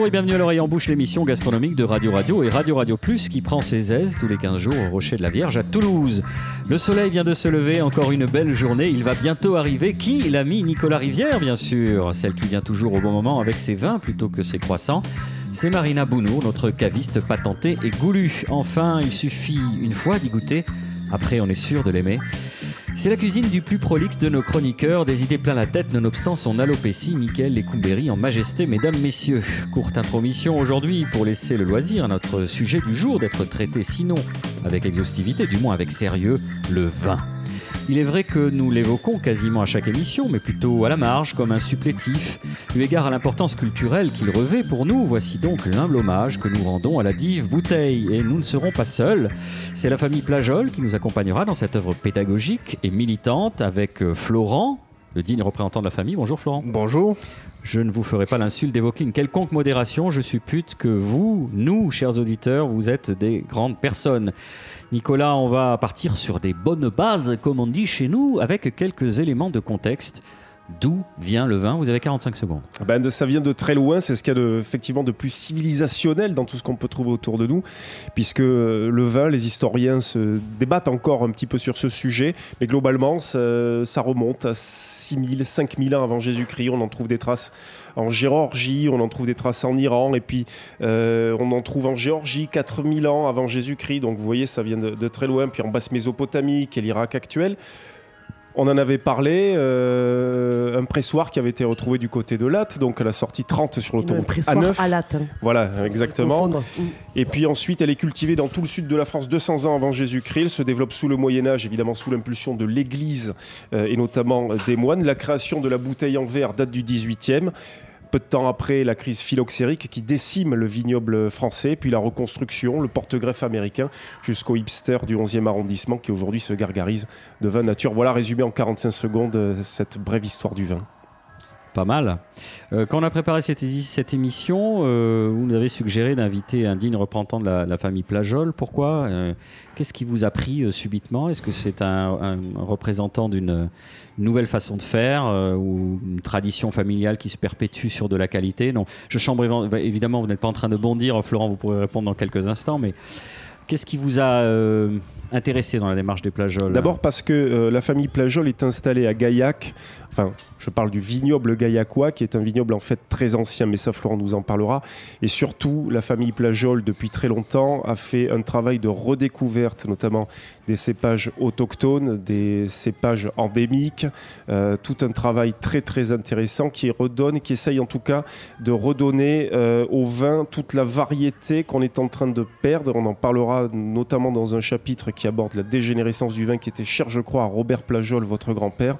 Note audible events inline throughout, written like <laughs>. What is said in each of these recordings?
Bonjour et bienvenue à l'oreille en bouche, l'émission gastronomique de Radio Radio et Radio Radio Plus qui prend ses aises tous les 15 jours au Rocher de la Vierge à Toulouse. Le soleil vient de se lever, encore une belle journée, il va bientôt arriver. Qui? L'ami Nicolas Rivière, bien sûr, celle qui vient toujours au bon moment avec ses vins plutôt que ses croissants. C'est Marina Bounour, notre caviste patentée et goulue. Enfin, il suffit une fois d'y goûter, après on est sûr de l'aimer. C'est la cuisine du plus prolixe de nos chroniqueurs, des idées plein la tête nonobstant son alopécie, Mickaël Lécoumbéry en majesté, mesdames, messieurs. Courte intromission aujourd'hui pour laisser le loisir à notre sujet du jour d'être traité sinon avec exhaustivité, du moins avec sérieux, le vin. Il est vrai que nous l'évoquons quasiment à chaque émission, mais plutôt à la marge, comme un supplétif. Eu égard à l'importance culturelle qu'il revêt pour nous, voici donc l'humble hommage que nous rendons à la dive bouteille. Et nous ne serons pas seuls. C'est la famille Plajol qui nous accompagnera dans cette œuvre pédagogique et militante avec euh, Florent, le digne représentant de la famille. Bonjour Florent. Bonjour. Je ne vous ferai pas l'insulte d'évoquer une quelconque modération. Je suppute que vous, nous, chers auditeurs, vous êtes des grandes personnes. Nicolas, on va partir sur des bonnes bases, comme on dit chez nous, avec quelques éléments de contexte. D'où vient le vin? Vous avez 45 secondes. Ben, ça vient de très loin, c'est ce qu'il y a de, effectivement de plus civilisationnel dans tout ce qu'on peut trouver autour de nous, puisque euh, le vin, les historiens se débattent encore un petit peu sur ce sujet, mais globalement, ça, ça remonte à 6000, 5000 ans avant Jésus-Christ. On en trouve des traces en Géorgie, on en trouve des traces en Iran, et puis euh, on en trouve en Géorgie 4000 ans avant Jésus-Christ. Donc vous voyez, ça vient de, de très loin. Puis en basse Mésopotamie, qui est l'Irak actuel. On en avait parlé, euh, un pressoir qui avait été retrouvé du côté de Latte, donc à la sortie 30 sur l'autoroute A9. à Latte. hein. Voilà, exactement. Et puis ensuite, elle est cultivée dans tout le sud de la France 200 ans avant Jésus-Christ. Elle se développe sous le Moyen Âge, évidemment sous l'impulsion de l'Église euh, et notamment des moines. La création de la bouteille en verre date du 18e. Peu de temps après, la crise phylloxérique qui décime le vignoble français, puis la reconstruction, le porte-greffe américain, jusqu'au hipster du 11e arrondissement qui aujourd'hui se gargarise de vin nature. Voilà, résumé en 45 secondes, euh, cette brève histoire du vin. Pas mal. Euh, quand on a préparé cette, émission, euh, vous nous avez suggéré d'inviter un digne représentant de la, famille Plajol. Pourquoi Euh, Qu'est-ce qui vous a pris subitement? Est-ce que c'est un, un représentant d'une nouvelle façon de faire ou une tradition familiale qui se perpétue sur de la qualité? Non, je chambre bah, évidemment, vous n'êtes pas en train de bondir, Florent, vous pourrez répondre dans quelques instants, mais qu'est-ce qui vous a intéressé dans la démarche des Plajol D'abord parce que euh, la famille Plajol est installée à Gaillac. Enfin, je parle du vignoble gaillacois, qui est un vignoble en fait très ancien, mais ça Florent nous en parlera. Et surtout, la famille Plajol, depuis très longtemps, a fait un travail de redécouverte, notamment des cépages autochtones, des cépages endémiques, euh, tout un travail très très intéressant qui redonne, qui essaye en tout cas de redonner euh, au vin toute la variété qu'on est en train de perdre. On en parlera notamment dans un chapitre qui aborde la dégénérescence du vin, qui était cher, je crois, à Robert Plajol, votre grand-père,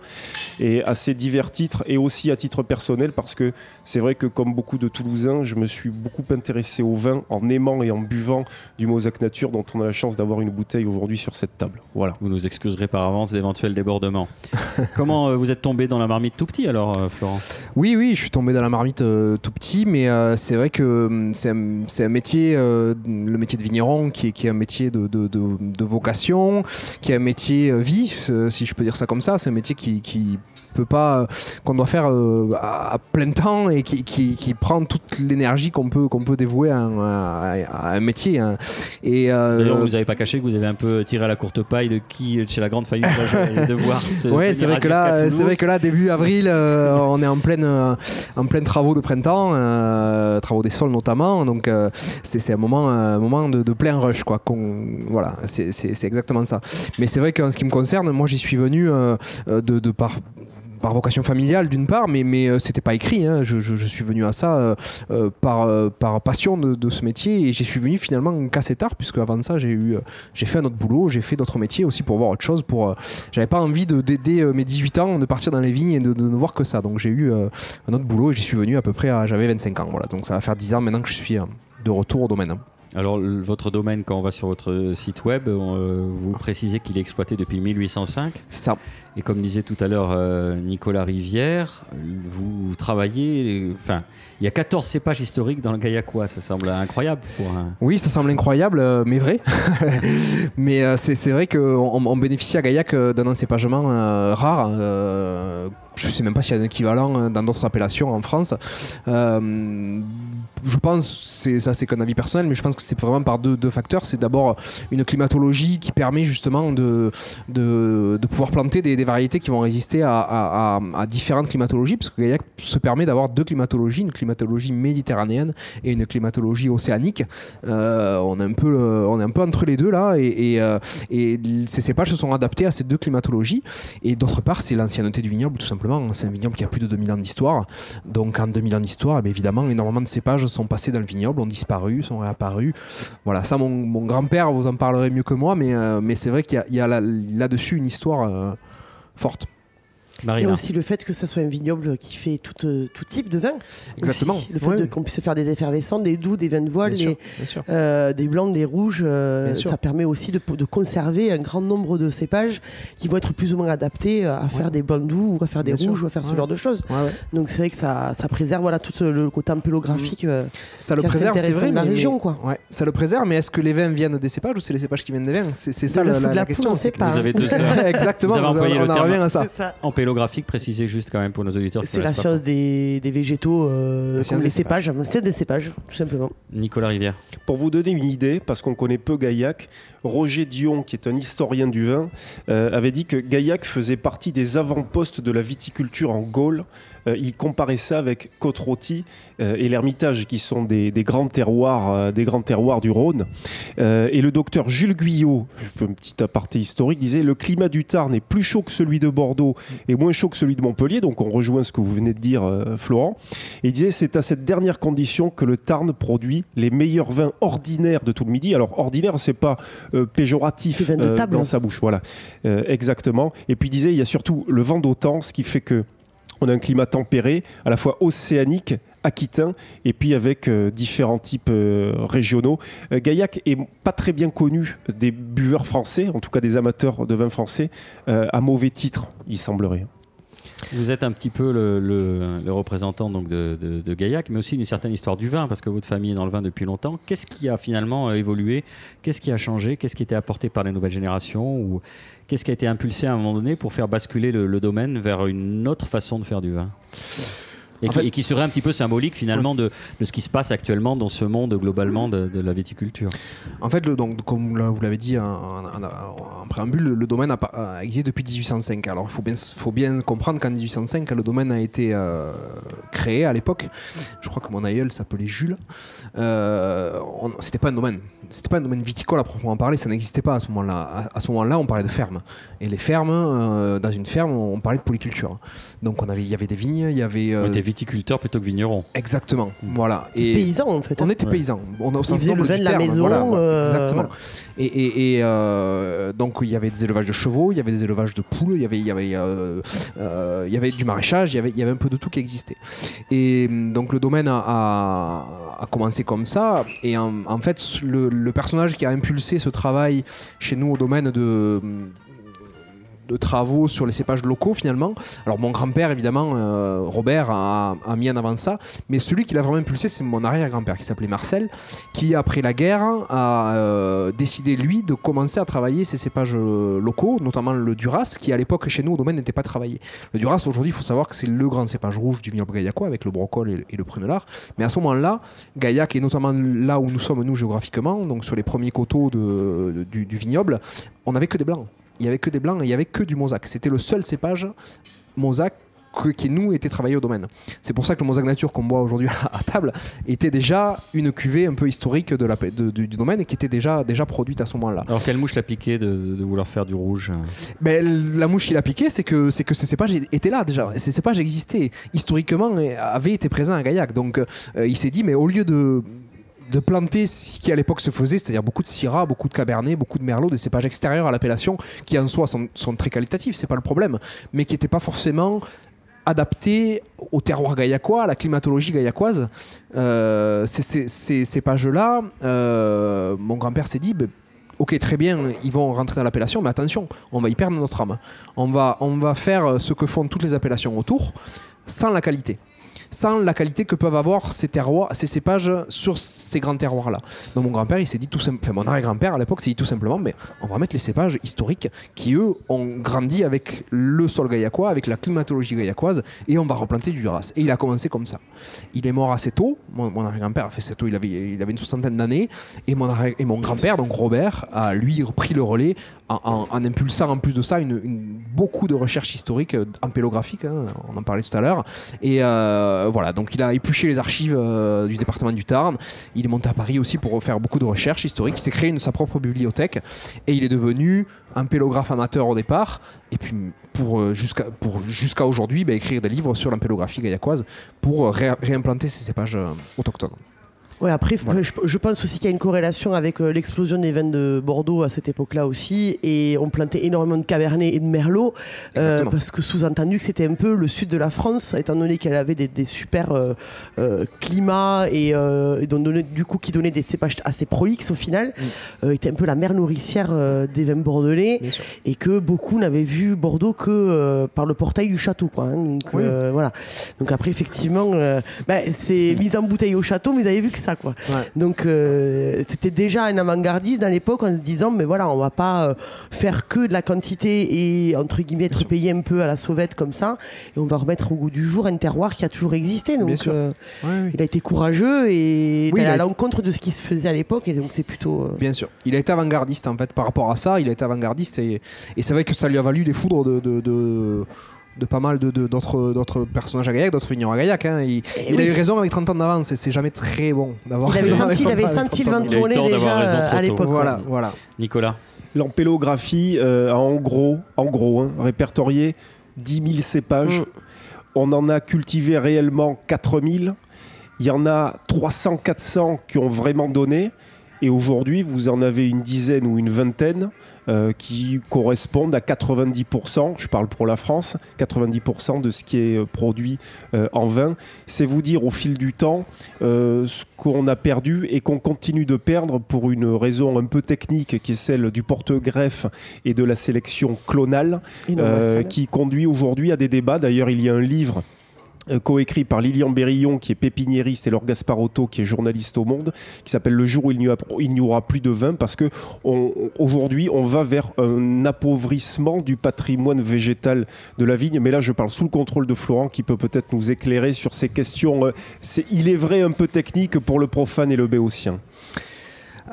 et à ces divers titres, et aussi à titre personnel, parce que c'est vrai que comme beaucoup de Toulousains, je me suis beaucoup intéressé au vin en aimant et en buvant du Mosaque Nature, dont on a la chance d'avoir une bouteille aujourd'hui sur cette table. Voilà. Vous nous excuserez par avance d'éventuels débordements. <laughs> Comment euh, vous êtes tombé dans la marmite tout petit alors, euh, Florent? Oui, oui, je suis tombé dans la marmite euh, tout petit, mais euh, c'est vrai que c'est un, c'est un métier, euh, le métier de vigneron, qui est, qui est un métier de, de- de- de vocation, qui est un métier euh, vie, si je peux dire ça comme ça. C'est un métier qui, qui peut pas, qu'on doit faire euh, à, à plein temps et qui, qui- qui prend toute l'énergie qu'on peut, qu'on peut dévouer à un, à- à un métier. hein. Et euh, D'ailleurs, vous n'avez pas caché que vous avez un peu tiré à la courte paille de qui, euh, chez la grande famille Plajol, <laughs> de voir ce. Ouais, c'est vrai que là, c'est vrai que là, début avril, euh, on est en pleine, euh, en pleine travaux de printemps, euh, travaux des sols notamment. Donc euh, c'est un moment, un moment de, de plein rush, quoi. voilà, c'est exactement ça. Mais c'est vrai qu'en ce qui me concerne, moi, j'y suis venu euh, euh, de, de par par vocation familiale d'une part, mais, mais euh, c'était pas écrit. hein. Je, je- je suis venu à ça euh, euh, par, par passion de, de ce métier et j'y suis venu finalement qu'assez tard, puisque avant de ça, j'ai eu, j'ai fait un autre boulot, j'ai fait d'autres métiers aussi pour voir autre chose. Pour, j'avais pas envie de d'aider mes 18 ans, de partir dans les vignes et de, de ne voir que ça. Donc j'ai eu un autre boulot et j'y suis venu à peu près à j'avais 25 ans. Voilà, donc ça va faire 10 ans maintenant que je suis de retour au domaine. Alors, le- votre domaine, quand on va sur votre site web, euh, vous précisez qu'il est exploité depuis 1805. C'est ça. Et comme disait tout à l'heure euh, Nicolas Rivière, vous travaillez. Enfin, il y a 14 cépages historiques dans le Gaillacois. Ça semble incroyable. Oui, ça semble incroyable, euh, mais vrai. <laughs> mais euh, c'est vrai qu'on on bénéficie à Gaillac d'un encépagement rare, je ne sais même pas s'il y a un équivalent dans d'autres appellations en France. Je pense, ça c'est qu'un avis personnel, mais je pense que c'est vraiment par deux, facteurs. C'est d'abord une climatologie qui permet justement de, de pouvoir planter des, des, variétés qui vont résister à, à, à, différentes climatologies, parce que Gaillac se permet d'avoir deux climatologies, une climatologie méditerranéenne et une climatologie océanique. Euh, on, est un peu, on est un peu entre les deux là, euh, et ces cépages se sont adaptés à ces deux climatologies. Et d'autre part, c'est l'ancienneté du vignoble, tout simplement. C'est un vignoble qui a plus de 2000 ans d'histoire. Donc en 2000 ans d'histoire, eh évidemment, énormément de cépages sont passés dans le vignoble, ont disparu, sont réapparus. Voilà, ça, mon, grand-père vous en parlerait mieux que moi, mais, euh, c'est vrai qu'il y a, là-dessus une histoire euh, forte. Marina. Et aussi le fait que ça soit un vignoble qui fait tout, euh, tout type de vin. Exactement. Aussi. Le fait ouais. qu'on puisse faire des effervescents, des doux, des vins de voile, des. Euh, des blancs, des rouges. Euh, ça permet aussi de, de, conserver un grand nombre de cépages qui vont être plus ou moins adaptés à faire ouais. des blancs doux ou à faire des bien rouges sûr. ou à faire ce genre de choses. Donc c'est vrai que ça, ça, préserve voilà, tout le côté ampélographique. Mmh. ça le préserve, c'est vrai. De la mais, région, quoi. Ouais, ça le préserve, mais est-ce que les vins viennent des cépages ou c'est les cépages qui viennent des vins? C'est ça la, la, la question. Vous avez deux Exactement, vous avez employé on le en terme revient à ça. Ampélographique, précisé juste quand même pour nos auditeurs. C'est la science des, des, végétaux, euh, comme des cépages. C'est des cépages, tout simplement. Nicolas Rivière. Pour vous donner une idée, parce qu'on connaît peu Gaillac, Roger Dion, qui est un historien du vin, euh, avait dit que Gaillac faisait partie des avant-postes de la viticulture en Gaule. Euh, il comparait ça avec Côte-Rôtie euh, et l'Ermitage, qui sont des, des grands terroirs, euh, des grands terroirs du Rhône. et le docteur Jules Guyot, un petit aparté historique, disait le climat du Tarn est plus chaud que celui de Bordeaux et moins chaud que celui de Montpellier. Donc on rejoint ce que vous venez de dire, Florent. Et il disait c'est à cette dernière condition que le Tarn produit les meilleurs vins ordinaires de tout le Midi. Alors ordinaire, c'est pas péjoratif dans sa bouche. Voilà, exactement. Et puis il disait, il y a surtout le vent d'autant, ce qui fait que on a un climat tempéré, à la fois océanique, aquitain, et puis avec euh, différents types euh, régionaux. Euh, Gaillac est pas très bien connu des buveurs français, en tout cas des amateurs de vin français, à mauvais titre, il semblerait. Vous êtes un petit peu le, le, le représentant donc de, de, de, Gaillac, mais aussi d'une certaine histoire du vin, parce que votre famille est dans le vin depuis longtemps. Qu'est-ce qui a finalement évolué? Qu'est-ce qui a changé? Qu'est-ce qui a été apporté par les nouvelles générations? Ou qu'est-ce qui a été impulsé à un moment donné pour faire basculer le, le domaine vers une autre façon de faire du vin? Et qui, fait, et qui, serait un petit peu symbolique finalement de, de, ce qui se passe actuellement dans ce monde globalement de, de la viticulture. En fait, le, donc, comme vous l'avez dit en, préambule, le, le domaine a, a, existé depuis 1805. Alors il faut bien, faut bien comprendre qu'en 1805, le domaine a été euh, créé à l'époque. Je crois que mon aïeul s'appelait Jules. Euh, C'était pas un domaine. C'était pas un domaine viticole à proprement parler, ça n'existait pas à ce moment-là. À, à, ce moment-là, on parlait de ferme. Et les fermes, euh, dans une ferme, on parlait de polyculture. Donc on avait, il y avait des vignes, il y avait. Euh, viticulteur plutôt que vigneron. Exactement. Mmh. Voilà. Et paysan en fait. On était ouais. paysans. On, on faisait le vin de la terme. maison. Voilà, euh... Exactement. Et, et, et euh, donc il y avait des élevages de chevaux, il y avait des élevages de poules, il y avait, il y avait, euh, euh, il y avait du maraîchage, il y avait, il y avait un peu de tout qui existait. Et donc le domaine a, a, a commencé comme ça. Et en, en fait, le, le personnage qui a impulsé ce travail chez nous au domaine de de travaux sur les cépages locaux finalement. Alors mon grand-père évidemment, euh, Robert, a, mis en avant ça, mais celui qui l'a vraiment impulsé c'est mon arrière-grand-père qui s'appelait Marcel, qui après la guerre a euh, décidé lui de commencer à travailler ces cépages euh, locaux, notamment le Duras, qui à l'époque chez nous au domaine n'était pas travaillé. Le Duras aujourd'hui il faut savoir que c'est le grand cépage rouge du vignoble gaillacois avec le brocol et, et le prunelard, mais à ce moment-là, Gaillac est notamment là où nous sommes nous géographiquement, donc sur les premiers coteaux du, du vignoble, on n'avait que des blancs il n'y avait que des blancs et il n'y avait que du mosaque. C'était le seul cépage mosaque que, qui nous était travaillé au domaine. C'est pour ça que le mosaque nature qu'on boit aujourd'hui <laughs> à table était déjà une cuvée un peu historique de la, de, du, du, domaine et qui était déjà, déjà produite à ce moment-là. Alors quelle mouche l'a piqué de, de, vouloir faire du rouge? Ben, La mouche qui l'a piqué, c'est que, que ces cépages étaient là déjà. Ces cépages existaient historiquement et avaient été présents à Gaillac. Donc euh, il s'est dit, mais au lieu de de planter ce qui à l'époque se faisait, c'est-à-dire beaucoup de Syrah, beaucoup de Cabernet, beaucoup de Merlot, des cépages extérieurs à l'appellation, qui en soi sont, très qualitatifs, c'est pas le problème, mais qui n'étaient pas forcément adaptés au terroir gaillacois, à la climatologie gaillacoise. Euh, ces cépages-là, euh, mon grand-père s'est dit, ben, ok, très bien, ils vont rentrer dans l'appellation, mais attention, on va y perdre notre âme. On va, on va faire ce que font toutes les appellations autour, sans la qualité. Sans la qualité que peuvent avoir ces terroirs, ces cépages sur ces grands terroirs-là. Donc mon grand-père, il s'est dit tout simplement, enfin mon arrière-grand-père à l'époque s'est dit tout simplement, mais on va mettre les cépages historiques qui eux ont grandi avec le sol gaillacois, avec la climatologie gaillacoise, et on va replanter du Duras. Et il a commencé comme ça. Il est mort assez tôt. Mon, arrière-grand-père a fait tôt, il avait, il avait une soixantaine d'années, et mon, et mon grand-père, donc Robert, a lui repris le relais en, impulsant en plus de ça beaucoup de recherches historiques euh, ampélographiques, hein, on en parlait tout à l'heure. Et euh, voilà, donc il a épluché les archives euh, du département du Tarn. Il est monté à Paris aussi pour faire beaucoup de recherches historiques. Il s'est créé sa propre bibliothèque et il est devenu un pélographe amateur au départ. Et puis pour jusqu'à aujourd'hui, bah, écrire des livres sur l'impélographie gaillacoise pour réimplanter ces cépages autochtones. Ouais, après, je, pense aussi qu'il y a une corrélation avec euh, l'explosion des vins de Bordeaux à cette époque-là aussi. Et on plantait énormément de Cabernet et de Merlot. Euh, parce que sous-entendu que c'était un peu le sud de la France, étant donné qu'elle avait des, super euh, climats et, du coup qui donnait des cépages assez prolixes au final. Mm. était un peu la mère nourricière des vins bordelais. Et que beaucoup n'avaient vu Bordeaux que par le portail du château. Quoi, hein. Donc, voilà. Donc après, effectivement, bah, c'est mm. mise en bouteille au château, mais vous avez vu que ça quoi. Donc euh, c'était déjà un avant-gardiste dans l'époque en se disant mais voilà on va pas euh, faire que de la quantité et entre guillemets être payé un peu à la sauvette comme ça. Et on va remettre au goût du jour un terroir qui a toujours existé. Donc euh, il a été courageux et à l'encontre de ce qui se faisait à l'époque. Et donc c'est plutôt bien sûr. Il a été avant-gardiste en fait par rapport à ça. Il a été avant-gardiste et, et c'est vrai que ça lui a valu les foudres de de pas mal d'autres de, personnages à Gaillac, d'autres vignerons à Gaillac. Hein. Il, eh a eu raison avec 30 ans d'avance et c'est jamais très bon d'avoir raison. il avait senti le vent tourner déjà à l'époque. Voilà, voilà. Nicolas L'ampélographie euh, a en gros, en gros hein, répertorié 10 000 cépages. Mm. On en a cultivé réellement 4 000. Il y en a 300-400 qui ont vraiment donné. Et aujourd'hui, vous en avez une dizaine ou une vingtaine euh, qui correspondent à 90%, je parle pour la France, 90% de ce qui est euh, produit euh, en vin. C'est vous dire au fil du temps ce qu'on a perdu et qu'on continue de perdre pour une raison un peu technique qui est celle du porte-greffe et de la sélection clonale qui conduit aujourd'hui à des débats. D'ailleurs, il y a un livre coécrit par Lilian Berillon, qui est pépiniériste, et Laure Gasparotto, qui est journaliste au Monde, qui s'appelle Le jour où il n'y aura plus de vin, parce que aujourd'hui, on va vers un appauvrissement du patrimoine végétal de la vigne. Mais là, je parle sous le contrôle de Florent, qui peut peut-être nous éclairer sur ces questions. Euh, il est vrai un peu technique pour le profane et le béotien.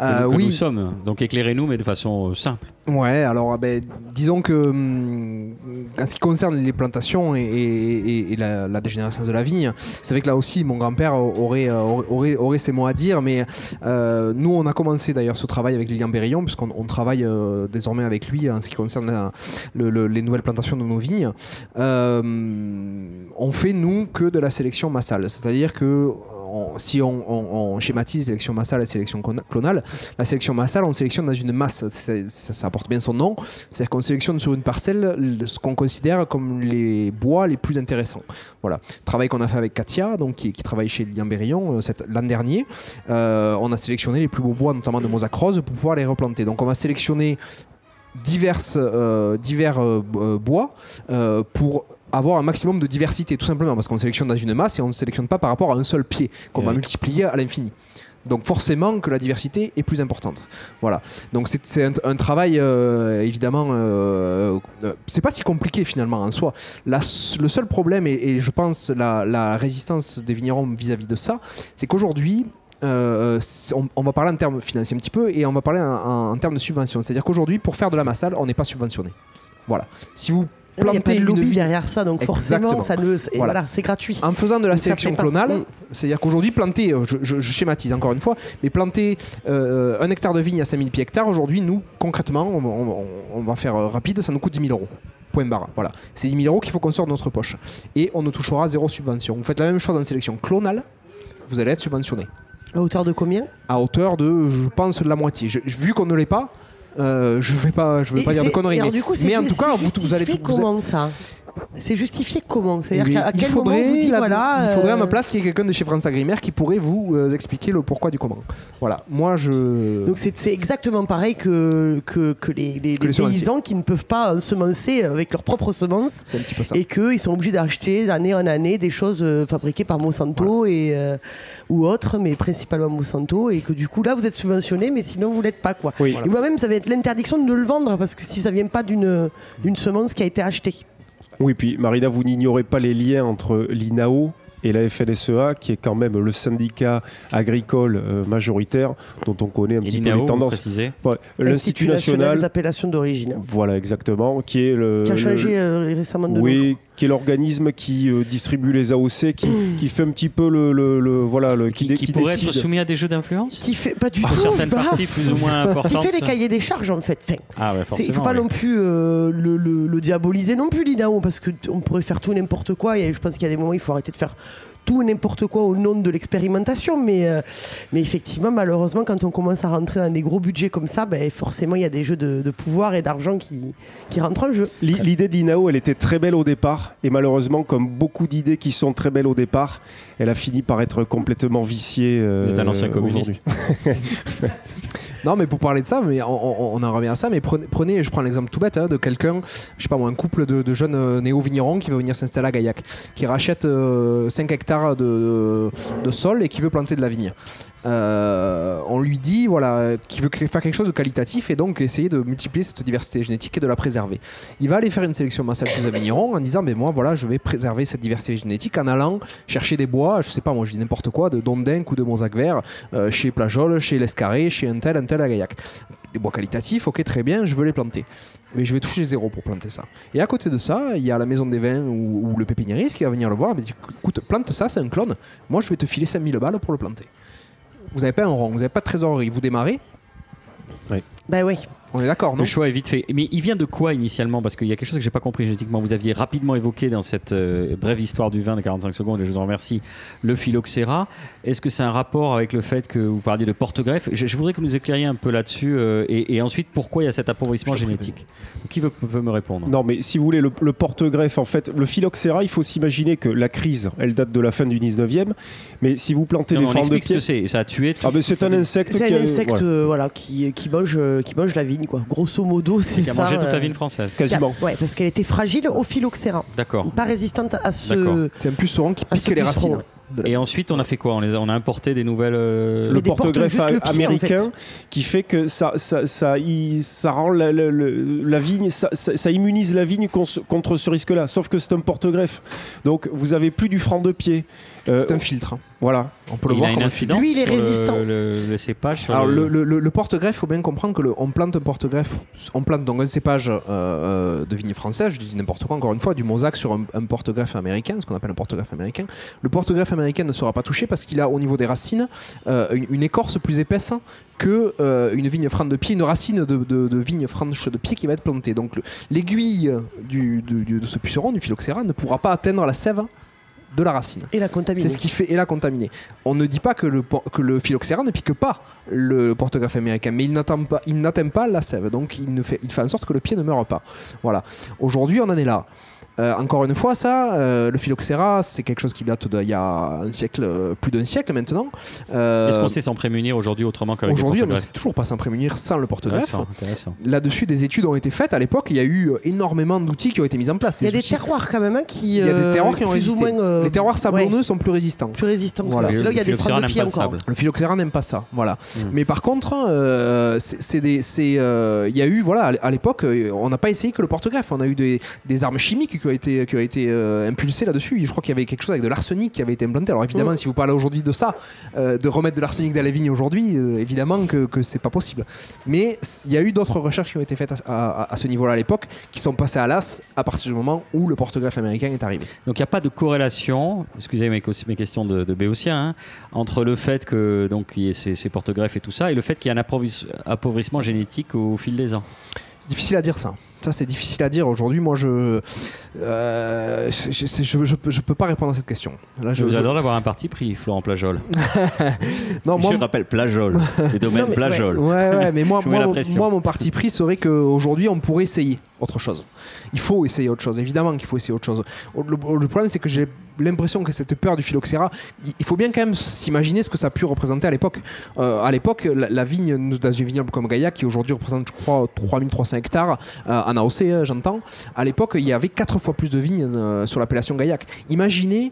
Euh, oui. nous sommes. Donc éclairez-nous, mais de façon simple. Ouais, alors ah ben, disons que hum, en ce qui concerne les plantations et, la, dégénérescence de la vigne, c'est vrai que là aussi mon grand-père aurait, aurait, aurait, ses mots à dire, mais euh, nous on a commencé d'ailleurs ce travail avec Lilian Berillon, puisqu'on on travaille euh, désormais avec lui en ce qui concerne les nouvelles plantations de nos vignes. Euh, on fait nous que de la sélection massale, c'est-à-dire que si on, schématise sélection massale et sélection clonale, la sélection massale, on sélectionne dans une masse. Ça, porte bien son nom. C'est-à-dire qu'on sélectionne sur une parcelle ce qu'on considère comme les bois les plus intéressants. Voilà. Travail qu'on a fait avec Katia, donc, qui, travaille chez Lian Berillon euh, l'an dernier. Euh, on a sélectionné les plus beaux bois, notamment de Mosacrose, pour pouvoir les replanter. Donc on va sélectionner diverses, euh, divers bois pour avoir un maximum de diversité, tout simplement, parce qu'on sélectionne dans une masse et on ne sélectionne pas par rapport à un seul pied, qu'on va multiplier à l'infini. Donc forcément que la diversité est plus importante. Voilà. Donc c'est un, travail euh, évidemment, euh, euh, c'est pas si compliqué finalement en soi. le seul problème et, je pense la, résistance des vignerons vis-à-vis de ça, c'est qu'aujourd'hui on, va parler en termes financiers un petit peu et on va parler en, en termes de subvention. C'est-à-dire qu'aujourd'hui, pour faire de la massale, on n'est pas subventionné. Voilà. Si vous il n'y a pas de lobby derrière ça, donc forcément, ça ne, voilà. c'est gratuit. En faisant de la sélection clonale, c'est-à-dire qu'aujourd'hui, planter, euh, je, schématise encore une fois, mais planter euh, un hectare de vigne à 5000 pieds hectares, aujourd'hui, nous, concrètement, on, va faire euh, rapide, ça nous coûte 10 000 euros. Point barre. Voilà. C'est 10 000 euros qu'il faut qu'on sorte de notre poche. Et on ne touchera zéro subvention. Vous faites la même chose en sélection clonale, vous allez être subventionné. À hauteur de combien? À hauteur de, je pense, de la moitié. vu qu'on ne l'est pas, euh, je vais pas, je vais pas dire de conneries. mais, en tout cas, vous, vous allez comment ça? C'est justifié comment C'est-à-dire qu'à quel moment vous dites, voilà. Il faudrait à ma place qu'il y ait quelqu'un de chez France Agrimaire qui pourrait vous expliquer le pourquoi du comment. Voilà. Moi, je. Donc c'est exactement pareil que, que, que les, les, paysans qui ne peuvent pas semencer avec leurs propres semences. C'est un petit peu ça. Et qu'ils sont obligés d'acheter d'année en année des choses fabriquées par Monsanto et, ou autres, mais principalement Monsanto. Et que du coup, là, vous êtes subventionné, mais sinon, vous l'êtes pas. Quoi. Et moi-même, ça va être l'interdiction de le vendre parce que si ça vient pas d'une semence qui a été achetée. Oui, puis Marina, vous n'ignorez pas les liens entre l'INAO et la FNSEA, qui est quand même le syndicat agricole euh, majoritaire, dont on connaît un petit peu les tendances. L'Institut national des appellations d'origine? Voilà, exactement, qui est le. Qui a changé euh, récemment de Oui, qui est l'organisme qui euh, distribue les AOC, qui, qui, fait un petit peu le, le, voilà, le qui, qui, pourrait être soumis à des jeux d'influence. Qui fait pas du tout. certaines parties plus ou moins importantes. <laughs> Qui fait les cahiers des charges en fait. Enfin, ah ouais, il faut pas non plus le, le, diaboliser non plus l'INAO parce qu'on pourrait faire tout n'importe quoi. Et je pense qu'il y a des moments où il faut arrêter de faire tout n'importe quoi au nom de l'expérimentation. Mais, euh, mais effectivement, malheureusement, quand on commence à rentrer dans des gros budgets comme ça, ben, forcément, il y a des jeux de, pouvoir et d'argent qui, qui rentrent en jeu. L'idée d'Inao, elle était très belle au départ. Et malheureusement, comme beaucoup d'idées qui sont très belles au départ, elle a fini par être complètement viciée. Euh, Vous êtes un ancien communiste. <laughs> Non, mais pour parler de ça, mais on, en revient à ça. Mais prenez, je prends l'exemple tout bête hein, de quelqu'un, je sais pas moi, un couple de, jeunes euh, néo-vignerons qui veut venir s'installer à Gaillac, qui rachète 5 euh, hectares de, sol et qui veut planter de la vigne. Euh, on lui dit voilà qu'il veut faire quelque chose de qualitatif et donc essayer de multiplier cette diversité génétique et de la préserver. Il va aller faire une sélection massale chez vigneron en disant mais moi voilà je vais préserver cette diversité génétique en allant chercher des bois, je sais pas moi je dis n'importe quoi, de Dondenc ou de Monzac Vert, chez Plajol, chez Lescarré, chez un tel, un tel à Gaillac. Des bois qualitatifs, ok très bien, je veux les planter. Mais je vais toucher zéro pour planter ça. Et à côté de ça, il y a la maison des vins ou, le pépiniériste qui va venir le voir et dit écoute, plante ça, c'est un clone, moi je vais te filer 5000 balles pour le planter vous n'avez pas un rang, vous n'avez pas de trésorerie, vous démarrez? Oui. Bah oui. On est d'accord, non Le choix est vite fait. Mais il vient de quoi initialement? Parce qu'il y a quelque chose que j'ai pas compris génétiquement. Vous aviez rapidement évoqué dans cette euh, brève histoire du vin de 45 secondes, et je vous en remercie, le phylloxéra. Est-ce que c'est un rapport avec le fait que vous parliez de porte-greffe? Je, voudrais que vous nous éclairiez un peu là-dessus. Euh, et, ensuite, pourquoi il y a cet appauvrissement génétique? Qui veut, me répondre? Non, mais si vous voulez, le, porte-greffe, en fait, le phylloxéra, il faut s'imaginer que la crise, elle date de la fin du 19e. Mais si vous plantez des formes de pied. c'est. Ça a tué. Ah, c'est un insecte. C'est un insecte, voilà. qui, qui, mange, qui mange la vigne, quoi. Grosso modo c'est ça. Qui a mangé toute la vigne française. Quasiment. Ouais, parce qu'elle était fragile au phylloxéra. D'accord. Pas résistante à ce. C'est un puceron qui pique les racines. Et ensuite, on a fait quoi? On, les a, on a importé des nouvelles. Euh, le porte-greffe américain qui fait que ça, ça, ça, ça rend la, la, vigne, ça, ça, immunise la vigne contre ce risque-là. Sauf que c'est un porte-greffe. Donc, vous avez plus du franc de pied. Euh, c'est un filtre. Voilà, on peut le voir. Une Lui, il est résistant. Le, le, cépage. Alors, le, le porte-greffe, il faut bien comprendre que on plante un porte-greffe, on plante donc un cépage euh, euh, de vigne française, je dis n'importe quoi, encore une fois, du mosaque sur un, porte-greffe américain, ce qu'on appelle un porte-greffe américain. Le porte-greffe américain ne sera pas touché parce qu'il a au niveau des racines une, écorce plus épaisse que une vigne franche de pied, une racine de, de, vigne franche de pied qui va être plantée. Donc l'aiguille de, ce puceron, du phylloxéra, ne pourra pas atteindre la sève de la racine. Et la contaminer. C'est ce qui fait et la contaminer. On ne dit pas que le, que le phylloxéra ne pique pas le porte-greffe américain, mais il n'atteint pas, il pas la sève, donc il, ne fait, il fait en sorte que le pied ne meure pas. Voilà. Aujourd'hui, on en est là. Euh, encore une fois, ça, euh, le phylloxéra, c'est quelque chose qui date d'il y a un siècle, euh, plus d'un siècle maintenant. Est-ce qu'on sait s'en prémunir aujourd'hui autrement qu'avec Aujourd'hui, on ne sait toujours pas s'en prémunir sans le porte-greffe. Là-dessus, des études ont été faites. À l'époque, il y a eu énormément d'outils qui ont été mis en place. Il y a des terroirs quand même hein, qui. Il y a des terroirs qui ont résisté. Les terroirs sablonneux sont plus résistants. Plus résistants. Voilà. là, il y a des freins de pied encore. Le phylloxéra n'aime pas ça. Voilà. Hmm. Mais par contre, c'est des, il y a eu, voilà, à l'époque, on n'a pas essayé que le porte-greffe. On a eu des, des armes chimiques qui ont été, qui ont été euh, impulsé là-dessus. Je crois qu'il y avait quelque chose avec de l'arsenic qui avait été implanté. Alors évidemment, si vous parlez aujourd'hui de ça, euh, de remettre de l'arsenic dans la vigne aujourd'hui, euh, évidemment que, que c'est pas possible. Mais il y a eu d'autres recherches qui ont été faites à, ce niveau-là à l'époque, qui sont passées à l'as à partir du moment où le porte-greffe américain est arrivé. Donc il n'y a pas de corrélation, excusez mes, mes questions de, de Béotien, hein, entre le fait que donc il y ait ces, ces porte-greffes et tout ça, et le fait qu'il y ait un appauvrissement génétique au fil des ans. C'est difficile à dire ça. Ça, c'est difficile à dire. Aujourd'hui, moi, je, euh, je, je, peux, pas répondre à cette question. Là, je, J'adore d'avoir un parti pris, Florent Plajol. <laughs> non, moi, je rappelle Plajol, <laughs> les domaines Plajol. Ouais, ouais, mais moi, <laughs> moi, moi, mon parti pris serait qu'aujourd'hui, on pourrait essayer autre chose. Il faut essayer autre chose, évidemment qu'il faut essayer autre chose. Le, problème, c'est que j'ai l'impression que cette peur du phylloxéra, il faut bien quand même s'imaginer ce que ça a pu représenter à l'époque. Euh, à l'époque, la, vigne dans une vignoble comme Gaïa, qui aujourd'hui représente, je crois, 3300 hectares, euh, en AOC, hein, j'entends, à l'époque, il y avait 4 fois plus de vignes euh, sur l'appellation Gaillac. Imaginez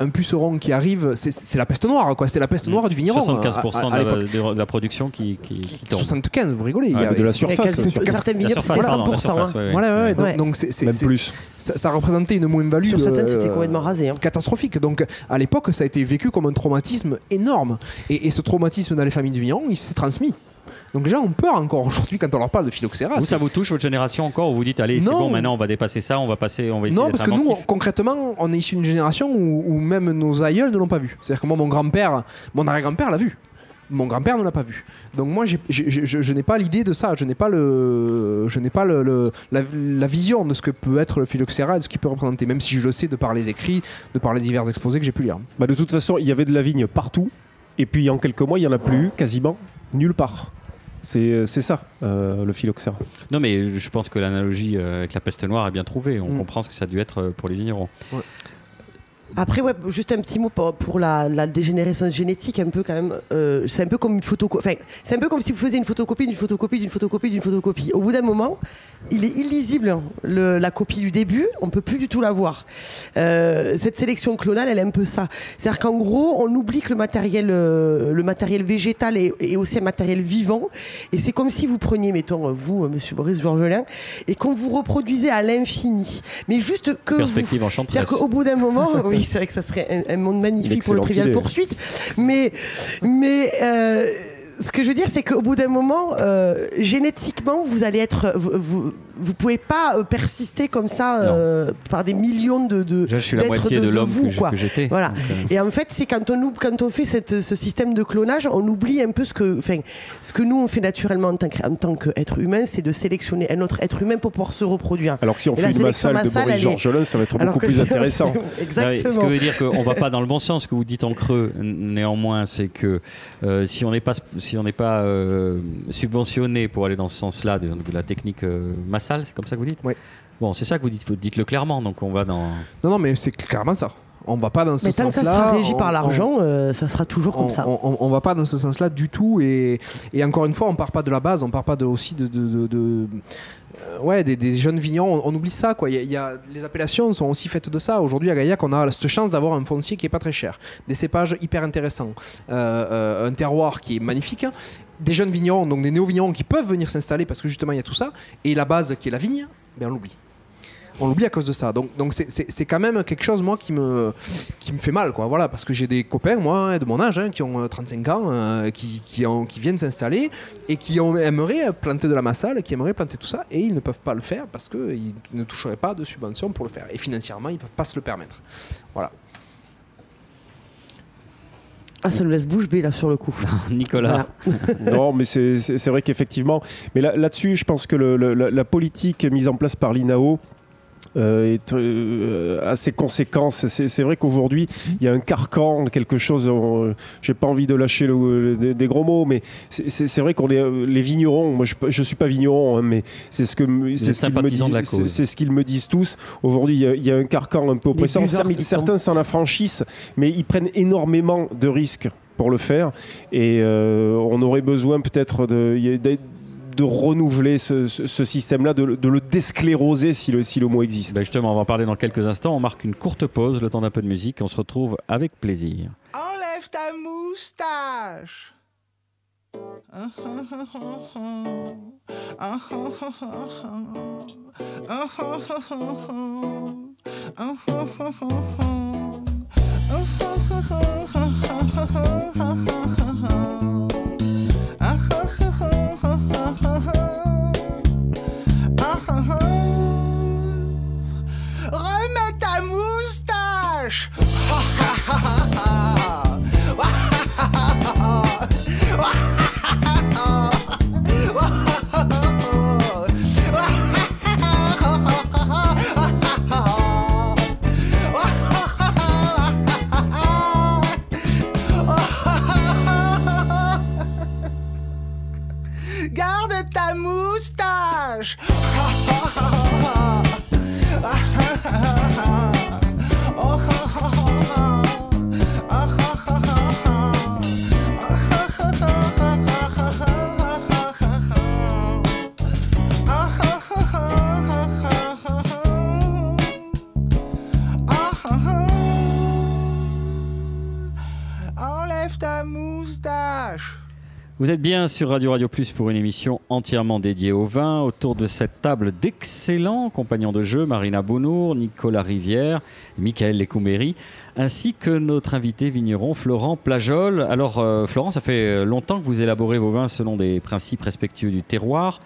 un puceron qui arrive, c'est la peste noire, quoi. C'est la peste noire du vigneron. 75% de, la, production qui, qui, 75, vous rigolez. il y a, de la surface. Certaines vignobles, c'était 100%. donc c'est même plus. Ça, représentait une moins-value. Sur certaines, c'était complètement rasé. Hein. Catastrophique. Donc à l'époque, ça a été vécu comme un traumatisme énorme. Et, et ce traumatisme dans les familles du vigneron, il s'est transmis. Donc les gens ont peur encore aujourd'hui quand on leur parle de phylloxéra. Vous, ça vous touche votre génération encore ou vous dites allez c'est bon maintenant on va dépasser ça, on va passer, on va essayer Non parce que nous concrètement on est issu d'une génération où, même nos aïeuls ne l'ont pas vu. C'est-à-dire que moi mon grand-père, mon arrière-grand-père l'a vu. Mon grand-père ne l'a pas vu. Donc moi, je, n'ai pas l'idée de ça. Je n'ai pas le, je n'ai pas le, la, vision de ce que peut être le phylloxéra et de ce qu'il peut représenter, même si je le sais de par les écrits, de par les divers exposés que j'ai pu lire. Bah de toute façon, il y avait de la vigne partout, et puis en quelques mois, il y en a plus quasiment nulle part. C'est ça, euh, le phylloxéra. Non, mais je pense que l'analogie euh, avec la peste noire est bien trouvée. On mm. comprend ce que ça a dû être euh, pour les vignerons. Après, ouais, juste un petit mot pour, la, dégénérescence génétique, un peu quand même. Euh, c'est un peu comme une photocopie. Enfin, c'est un peu comme si vous faisiez une photocopie d'une photocopie d'une photocopie d'une photocopie. Au bout d'un moment, il est illisible hein, la copie du début. On peut plus du tout la voir. Euh, cette sélection clonale, elle est un peu ça. C'est-à-dire qu'en gros, on oublie que le matériel, euh, le matériel végétal est, aussi un matériel vivant. Et c'est comme si vous preniez, mettons, vous, Monsieur Boris Georgelin, et qu'on vous reproduisait à l'infini. Mais juste que. Perspective vous... C'est-à-dire qu'au bout d'un moment, <laughs> oui, c'est vrai que ça serait un, monde magnifique pour le Trivial Poursuite. Mais, mais euh, ce que je veux dire, c'est qu'au bout d'un moment, euh, génétiquement, vous allez être, vous, vous pouvez pas euh, persister comme ça euh, par des millions de de je suis la moitié de, l'homme que, j'étais voilà. euh. et en fait c'est quand on quand on fait cette, ce système de clonage on oublie un peu ce que enfin ce que nous on fait naturellement en tant en tant qu'être humain c'est de sélectionner un autre être humain pour pouvoir se reproduire. Alors que si on fait une massale de Boris Georgelin ça va être beaucoup plus intéressant. <laughs> Exactement. ce que veut dire qu'on va pas dans le bon sens ce que vous dites en creux néanmoins c'est que si on n'est pas si on n'est pas subventionné pour aller dans ce sens là de, la technique massale c'est comme ça que vous dites Oui. Bon, c'est ça que vous dites, dites-le clairement, donc on va dans... Non, non, mais c'est clairement ça. On va pas dans ce sens-là. Mais tant que ça sera régi par l'argent, euh, ça sera toujours comme ça. On, on, va pas dans ce sens-là du tout. Et, et, encore une fois, on part pas de la base, on part pas de, aussi de, de, de euh, ouais, des, jeunes vignons, on, oublie ça. Quoi. Il y a, les appellations sont aussi faites de ça. Aujourd'hui, à Gaillac, on a cette chance d'avoir un foncier qui est pas très cher, des cépages hyper intéressants, euh, un terroir qui est magnifique, des jeunes vignons, donc des néo-vignons qui peuvent venir s'installer parce que justement il y a tout ça, et la base qui est la vigne, ben on l'oublie. On l'oublie à cause de ça. Donc, c'est quand même quelque chose, moi, qui me, qui me fait mal, quoi. Voilà, parce que j'ai des copains, moi, de mon âge, hein, qui ont 35 euh, ans, euh, qui, qui, viennent s'installer et qui aimeraient planter de la massale, qui aimeraient planter tout ça, et ils ne peuvent pas le faire parce qu'ils ne toucheraient pas de subventions pour le faire. Et financièrement, ils ne peuvent pas se le permettre. Voilà. Ah, ça nous laisse bouche bée là sur le coup. <laughs> Nicolas. <laughs> non, mais c'est vrai qu'effectivement. Mais là-dessus, je pense que la, politique mise en place par l'INAO, est, euh, à ses conséquences. C'est vrai qu'aujourd'hui, il y a un carcan, quelque chose. J'ai pas envie de lâcher des, gros mots, mais c'est vrai qu'on est les vignerons. Moi, je, je suis pas vigneron, hein, mais c'est ce que c'est ce qu'ils me disent. C'est ce qu'ils me disent tous. Aujourd'hui, il, y, a un carcan un peu oppressant. certains s'en affranchissent, mais ils prennent énormément de risques pour le faire. Et euh, on aurait besoin peut-être de renouveler ce, système-là, de, le déscléroser si le, mot existe. Ben justement, on va en parler dans quelques instants. On marque une courte pause, le temps d'un peu de musique. On se retrouve avec plaisir. Enlève ta moustache <laughs> mustache. Ha ha. Vous êtes bien sur Radio Radio Plus pour une émission entièrement dédiée au vin. Autour de cette table d'excellents compagnons de jeu, Marina Bounour, Nicolas Rivière, Michael Lécouméry, ainsi que notre invité vigneron Florent Plajol. Alors euh, Florent, ça fait longtemps que vous élaborez vos vins selon des principes respectueux du terroir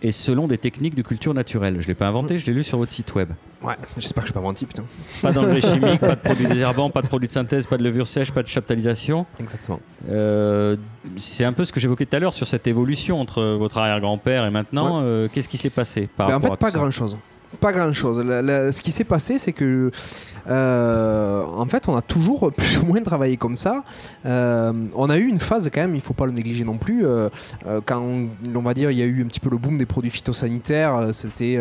et selon des techniques de culture naturelle. Je ne l'ai pas inventé, je l'ai lu sur votre site web. Ouais, j'espère que je suis pas menti, putain. Pas d'engrais <laughs> chimiques, pas de produits désherbants, pas de produits de synthèse, pas de levure sèche, pas de chaptalisation. Exactement. Euh, c'est un peu ce que j'évoquais tout à l'heure sur cette évolution entre votre arrière-grand-père et maintenant. Euh, qu'est-ce qui s'est passé par ben, En fait, pas grand-chose. Pas grand-chose. Ce qui s'est passé, c'est que euh, en fait, on a toujours <laughs> plus ou moins travaillé comme ça. Euh, on a eu une phase quand même, il faut pas le négliger non plus, euh, quand on va dire il y a eu un petit peu le boom des produits phytosanitaires, c'était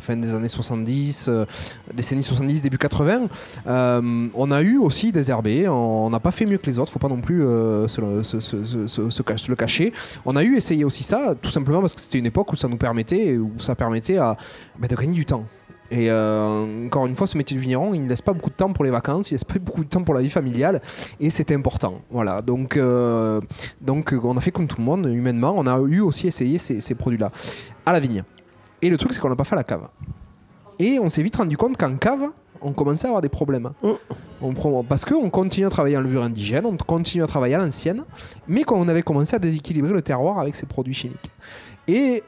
fin des années 70, décennie 70, début 80. on a eu aussi des herbés, on n'a pas fait mieux que les autres, faut pas non plus se, le cacher. On a eu essayé aussi ça, tout simplement parce que c'était une époque où ça nous permettait, où ça permettait bah, de gagner du temps. Et euh, encore une fois, ce métier de vigneron, il ne laisse pas beaucoup de temps pour les vacances, il ne laisse pas beaucoup de temps pour la vie familiale, et c'était important. Voilà, donc, euh, donc on a fait comme tout le monde, humainement, on a eu aussi essayé ces, produits-là à la vigne. Et le truc, c'est qu'on n'a pas fait à la cave. Et on s'est vite rendu compte qu'en cave, on commençait à avoir des problèmes. On, parce qu'on continue à travailler en levure indigène, on continue à travailler à l'ancienne, mais qu'on avait commencé à déséquilibrer le terroir avec ces produits chimiques. Et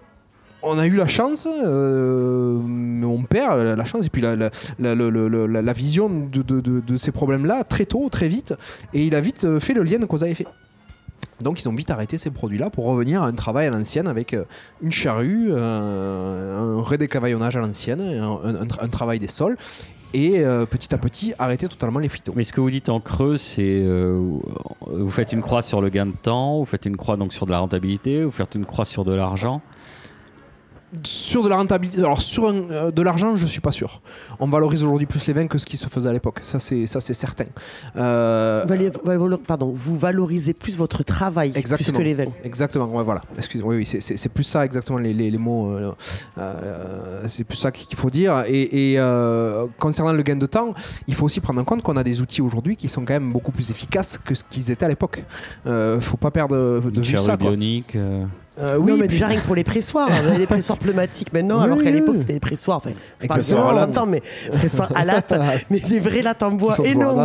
on a eu la chance, euh, mon père, la chance, et puis la, vision de, ces problèmes-là très tôt, très vite, et il a vite euh, fait le lien de cause à effet. Donc ils ont vite arrêté ces produits-là pour revenir à un travail à l'ancienne avec euh, une charrue, un redécavaillonnage à l'ancienne, un, travail des sols et petit à petit arrêter totalement les phytos. Mais ce que vous dites en creux, c'est vous faites une croix sur le gain de temps, vous faites une croix donc sur de la rentabilité, vous faites une croix sur de l'argent sur de la rentabilité, alors sur euh, de l'argent, je suis pas sûr. On valorise aujourd'hui plus les vins que ce qui se faisait à l'époque. Ça, c'est ça, c'est certain. Euh, pardon, vous valorisez plus votre travail plus que les vins. Exactement. voilà. Excusez-moi. Oui, c'est plus ça exactement les, les, mots. Euh, c'est plus ça qu'il faut dire. Et, concernant le gain de temps, il faut aussi prendre en compte qu'on a des outils aujourd'hui qui sont quand même beaucoup plus efficaces que ce qu'ils étaient à l'époque. faut pas perdre de vue ça. bionique. Euh, oui, mais déjà rien que pour les pressoirs, on a des pressoirs pneumatiques maintenant, alors qu'à l'époque c'était des pressoirs. Enfin, je parle à temps, mais pressoirs à latte, <laughs> <laughs> mais des vrais lattes en bois énormes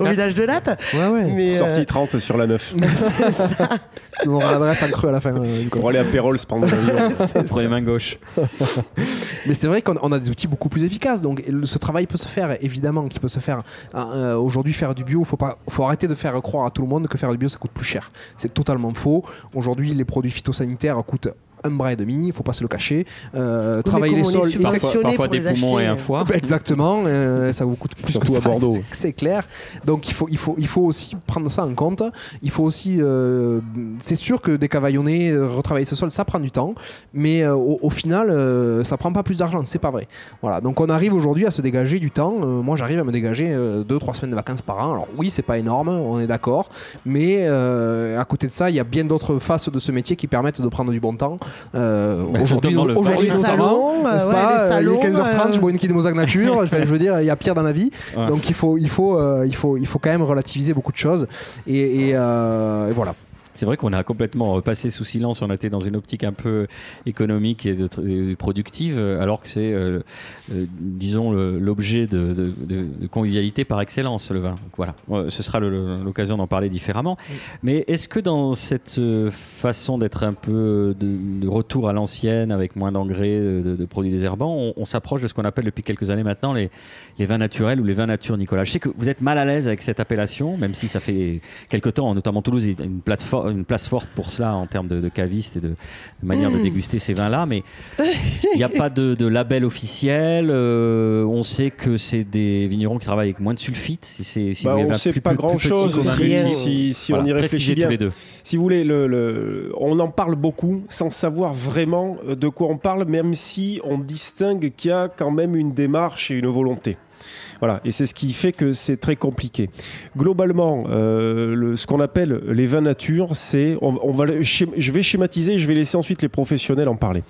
au village de Latte. Ouais, ouais. Mais Sortie 30 euh, sur la 9. <laughs> On aura l'adresse en creux à la fin. Euh, pour aller à Pérol, se prendre Pour les mains gauches. mais c'est vrai qu'on a des outils beaucoup plus efficaces, donc ce travail peut se faire, évidemment, qui peut se faire. Aujourd'hui, faire du bio, il faut, pas, faut arrêter de faire croire à tout le monde que faire du bio ça coûte plus cher. C'est totalement faux. Aujourd'hui, les produits phyto sanitaire coûte un bras et demi, il faut pas se le cacher. Euh, travailler les sols, parfois, des poumons et un foie. <laughs> Exactement, euh, ça vous coûte plus Surtout que à Bordeaux. C'est clair. Donc il faut, il, faut, il faut aussi prendre ça en compte. Il faut aussi, euh, c'est sûr que décavaillonner, retravailler ce sol, ça prend du temps, mais au, final, ça prend pas plus d'argent. C'est pas vrai. Voilà. Donc on arrive aujourd'hui à se dégager du temps. moi, j'arrive à me dégager 2-3 semaines de vacances par an. Alors oui, c'est pas énorme, on est d'accord, mais à côté de ça, il y a bien d'autres faces de ce métier qui permettent de prendre du bon temps. Euh, aujourd'hui, aujourd'hui notamment, n'est-ce pas Il est 15h30, je bois une Mosaque nature. <laughs> je veux dire, il y a pire dans la vie. Donc il faut, il faut, euh, il faut, il faut quand même relativiser beaucoup de choses. et, et euh, voilà. C'est vrai qu'on a complètement passé sous silence, on était dans une optique un peu économique et, de, productive, alors que c'est, euh, euh, disons, l'objet de, convivialité par excellence, le vin. Donc voilà, ce sera l'occasion d'en parler différemment. Mais est-ce que dans cette euh, façon d'être un peu de, retour à l'ancienne, avec moins d'engrais, de, produits désherbants, on, s'approche de ce qu'on appelle depuis quelques années maintenant les, les, vins naturels ou les vins nature, Nicolas? Je sais que vous êtes mal à l'aise avec cette appellation, même si ça fait quelques temps, notamment Toulouse, une plateforme une place forte pour cela en termes de, cavistes et de, manière de déguster ces vins-là, mais il n'y a pas de, label officiel. Euh, on sait que c'est des vignerons qui travaillent avec moins de sulfite. Si, si bah, on ne sait pas grand-chose si, si, on y réfléchit bien. si vous voulez, le, on en parle beaucoup sans savoir vraiment de quoi on parle, même si on distingue qu'il y a quand même une démarche et une volonté. Voilà, et c'est ce qui fait que c'est très compliqué. Globalement, euh, ce qu'on appelle les vins nature, c'est, on, va, je vais schématiser, je vais laisser ensuite les professionnels en parler.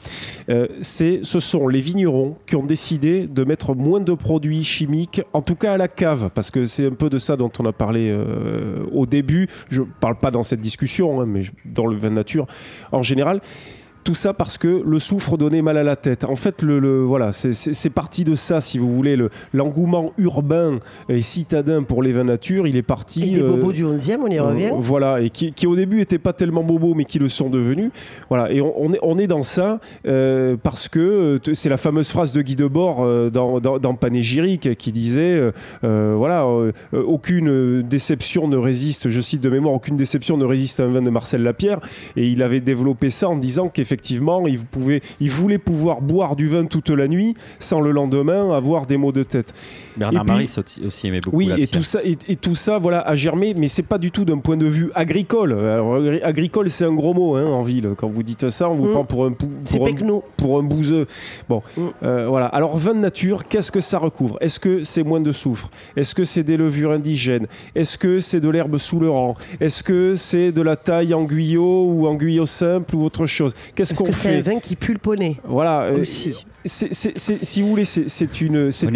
Euh, c'est, ce sont les vignerons qui ont décidé de mettre moins de produits chimiques, en tout cas à la cave, parce que c'est un peu de ça dont on a parlé euh, au début. Je parle pas dans cette discussion, hein, mais dans le vin nature en général. Tout ça parce que le soufre donnait mal à la tête. En fait, le, voilà, c'est parti de ça, si vous voulez. L'engouement urbain et citadin pour les vins nature, il est parti. Et des bobos euh, du 11e, on y revient. Euh, voilà, et qui, au début n'étaient pas tellement bobos, mais qui le sont devenus. Voilà, et on, est, on est dans ça euh, parce que c'est la fameuse phrase de Guy Debord dans, dans, dans Panégyrique qui disait voilà, aucune déception ne résiste, je cite de mémoire, aucune déception ne résiste à un vin de Marcel Lapierre. Et il avait développé ça en disant qu'effectivement, effectivement, il, pouvait, il voulait pouvoir boire du vin toute la nuit sans le lendemain avoir des maux de tête. Bernard Maris aussi aimait beaucoup. Oui, et tout, ça, et, tout ça voilà, a germé, mais c'est pas du tout d'un point de vue agricole. agricole, c'est un gros mot hein, en ville. Quand vous dites ça, on vous mm. prend pour un, pour, un, pour un bouseux. Bon, mm. euh, voilà. Alors, vin de nature, qu'est-ce que ça recouvre? Est-ce que c'est moins de soufre? Est-ce que c'est des levures indigènes? Est-ce que c'est de l'herbe sous le rang? Est-ce que c'est de la taille en guyot ou en guyot simple ou autre chose? Qu'est-ce qu'on fait C'est un vin qui pue le poney. Voilà. Euh, si vous voulez, c'est une, c'est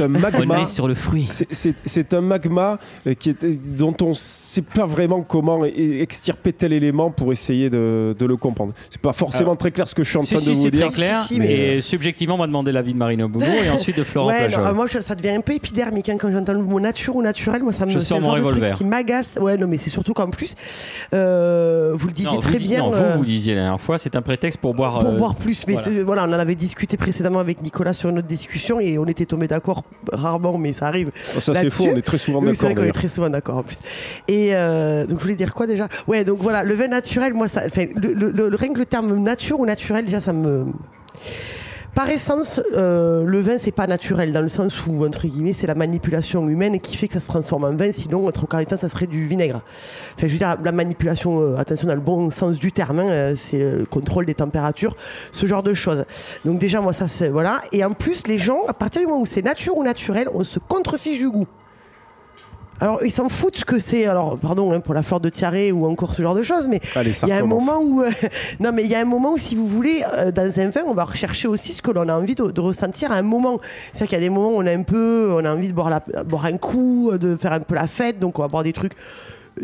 un magma. On est sur le fruit. C'est un magma euh, qui est, dont on ne sait pas vraiment comment extirper tel élément pour essayer de, de le comprendre. C'est pas forcément très clair ce que je suis en train de vous dire. C'est très clair, mais subjectivement, on m'a demandé l'avis de Marine Boulot et ensuite de Florent ouais, Moi, ça devient un peu épidermique hein, quand j'entends le mot nature ou naturel. Moi, ça me. Je sors mon revolver. qui m'agace. Ouais, non, mais c'est surtout qu'en plus, euh, vous le disiez très bien. Non, vous, euh, vous disiez la dernière fois, c'est un prétexte pour boire. Pour boire plus, mais voilà, on en avait discuté précédemment avec Nicolas sur une autre discussion et on était tombé d'accord rarement, mais ça arrive. Oh, ça c'est faux, on est très souvent d'accord. c'est vrai qu'on est très souvent d'accord en plus. Et euh, donc je voulais dire quoi déjà? Ouais, donc voilà, le vin naturel, moi, ça, le, le, rien que le terme nature ou naturel, déjà ça me par essence, euh, le vin, c'est pas naturel, dans le sens où, entre guillemets, c'est la manipulation humaine qui fait que ça se transforme en vin, sinon, trop temps, ça serait du vinaigre. Enfin, je veux dire, la manipulation, euh, attention, dans le bon sens du terme, hein, euh, c'est le contrôle des températures, ce genre de choses. Donc, déjà, moi, ça, c'est. Voilà. Et en plus, les gens, à partir du moment où c'est nature ou naturel, on se contrefiche du goût. Alors, ils s'en foutent que c'est, alors, pardon hein, pour la fleur de tiare ou encore ce genre de choses, mais il y a un moment où, euh, <laughs> non, mais il y a un moment où, si vous voulez, euh, dans un vin, on va rechercher aussi ce que l'on a envie de, ressentir à un moment. C'est-à-dire qu'il y a des moments où on a un peu, on a envie de boire, la, boire un coup, de faire un peu la fête, donc on va boire des trucs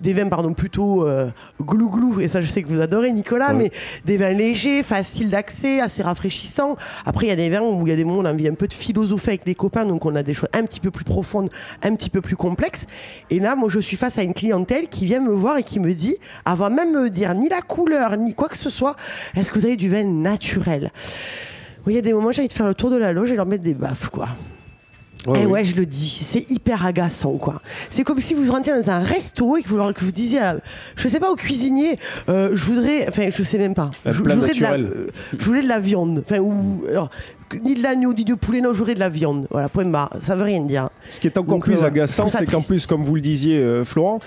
des vins pardon plutôt euh, glou-glou et ça je sais que vous adorez Nicolas mais des vins légers faciles d'accès assez rafraîchissants. Après il y a des vins où il y a des moments où on a envie un peu de philosopher avec les copains donc on a des choses un petit peu plus profondes un petit peu plus complexes. Et là moi je suis face à une clientèle qui vient me voir et qui me dit avant même me dire ni la couleur ni quoi que ce soit est-ce que vous avez du vin naturel? Il y a des moments j'ai envie de faire le tour de la loge et leur mettre des baffes quoi et eh ouais, je le dis, c'est hyper agaçant, quoi. C'est comme si vous rentriez dans un resto et que vous, que vous disiez, je sais pas, au cuisinier, euh, je voudrais, enfin, je sais même pas, je, voudrais de la, euh, je voulais de la viande, enfin, ou, alors, ni de l'agneau, ni du poulet, non, je voudrais de la viande. Voilà, point barre. Ça veut rien dire. Ce qui est encore plus euh, agaçant, c'est qu'en plus, comme vous le disiez, Florent,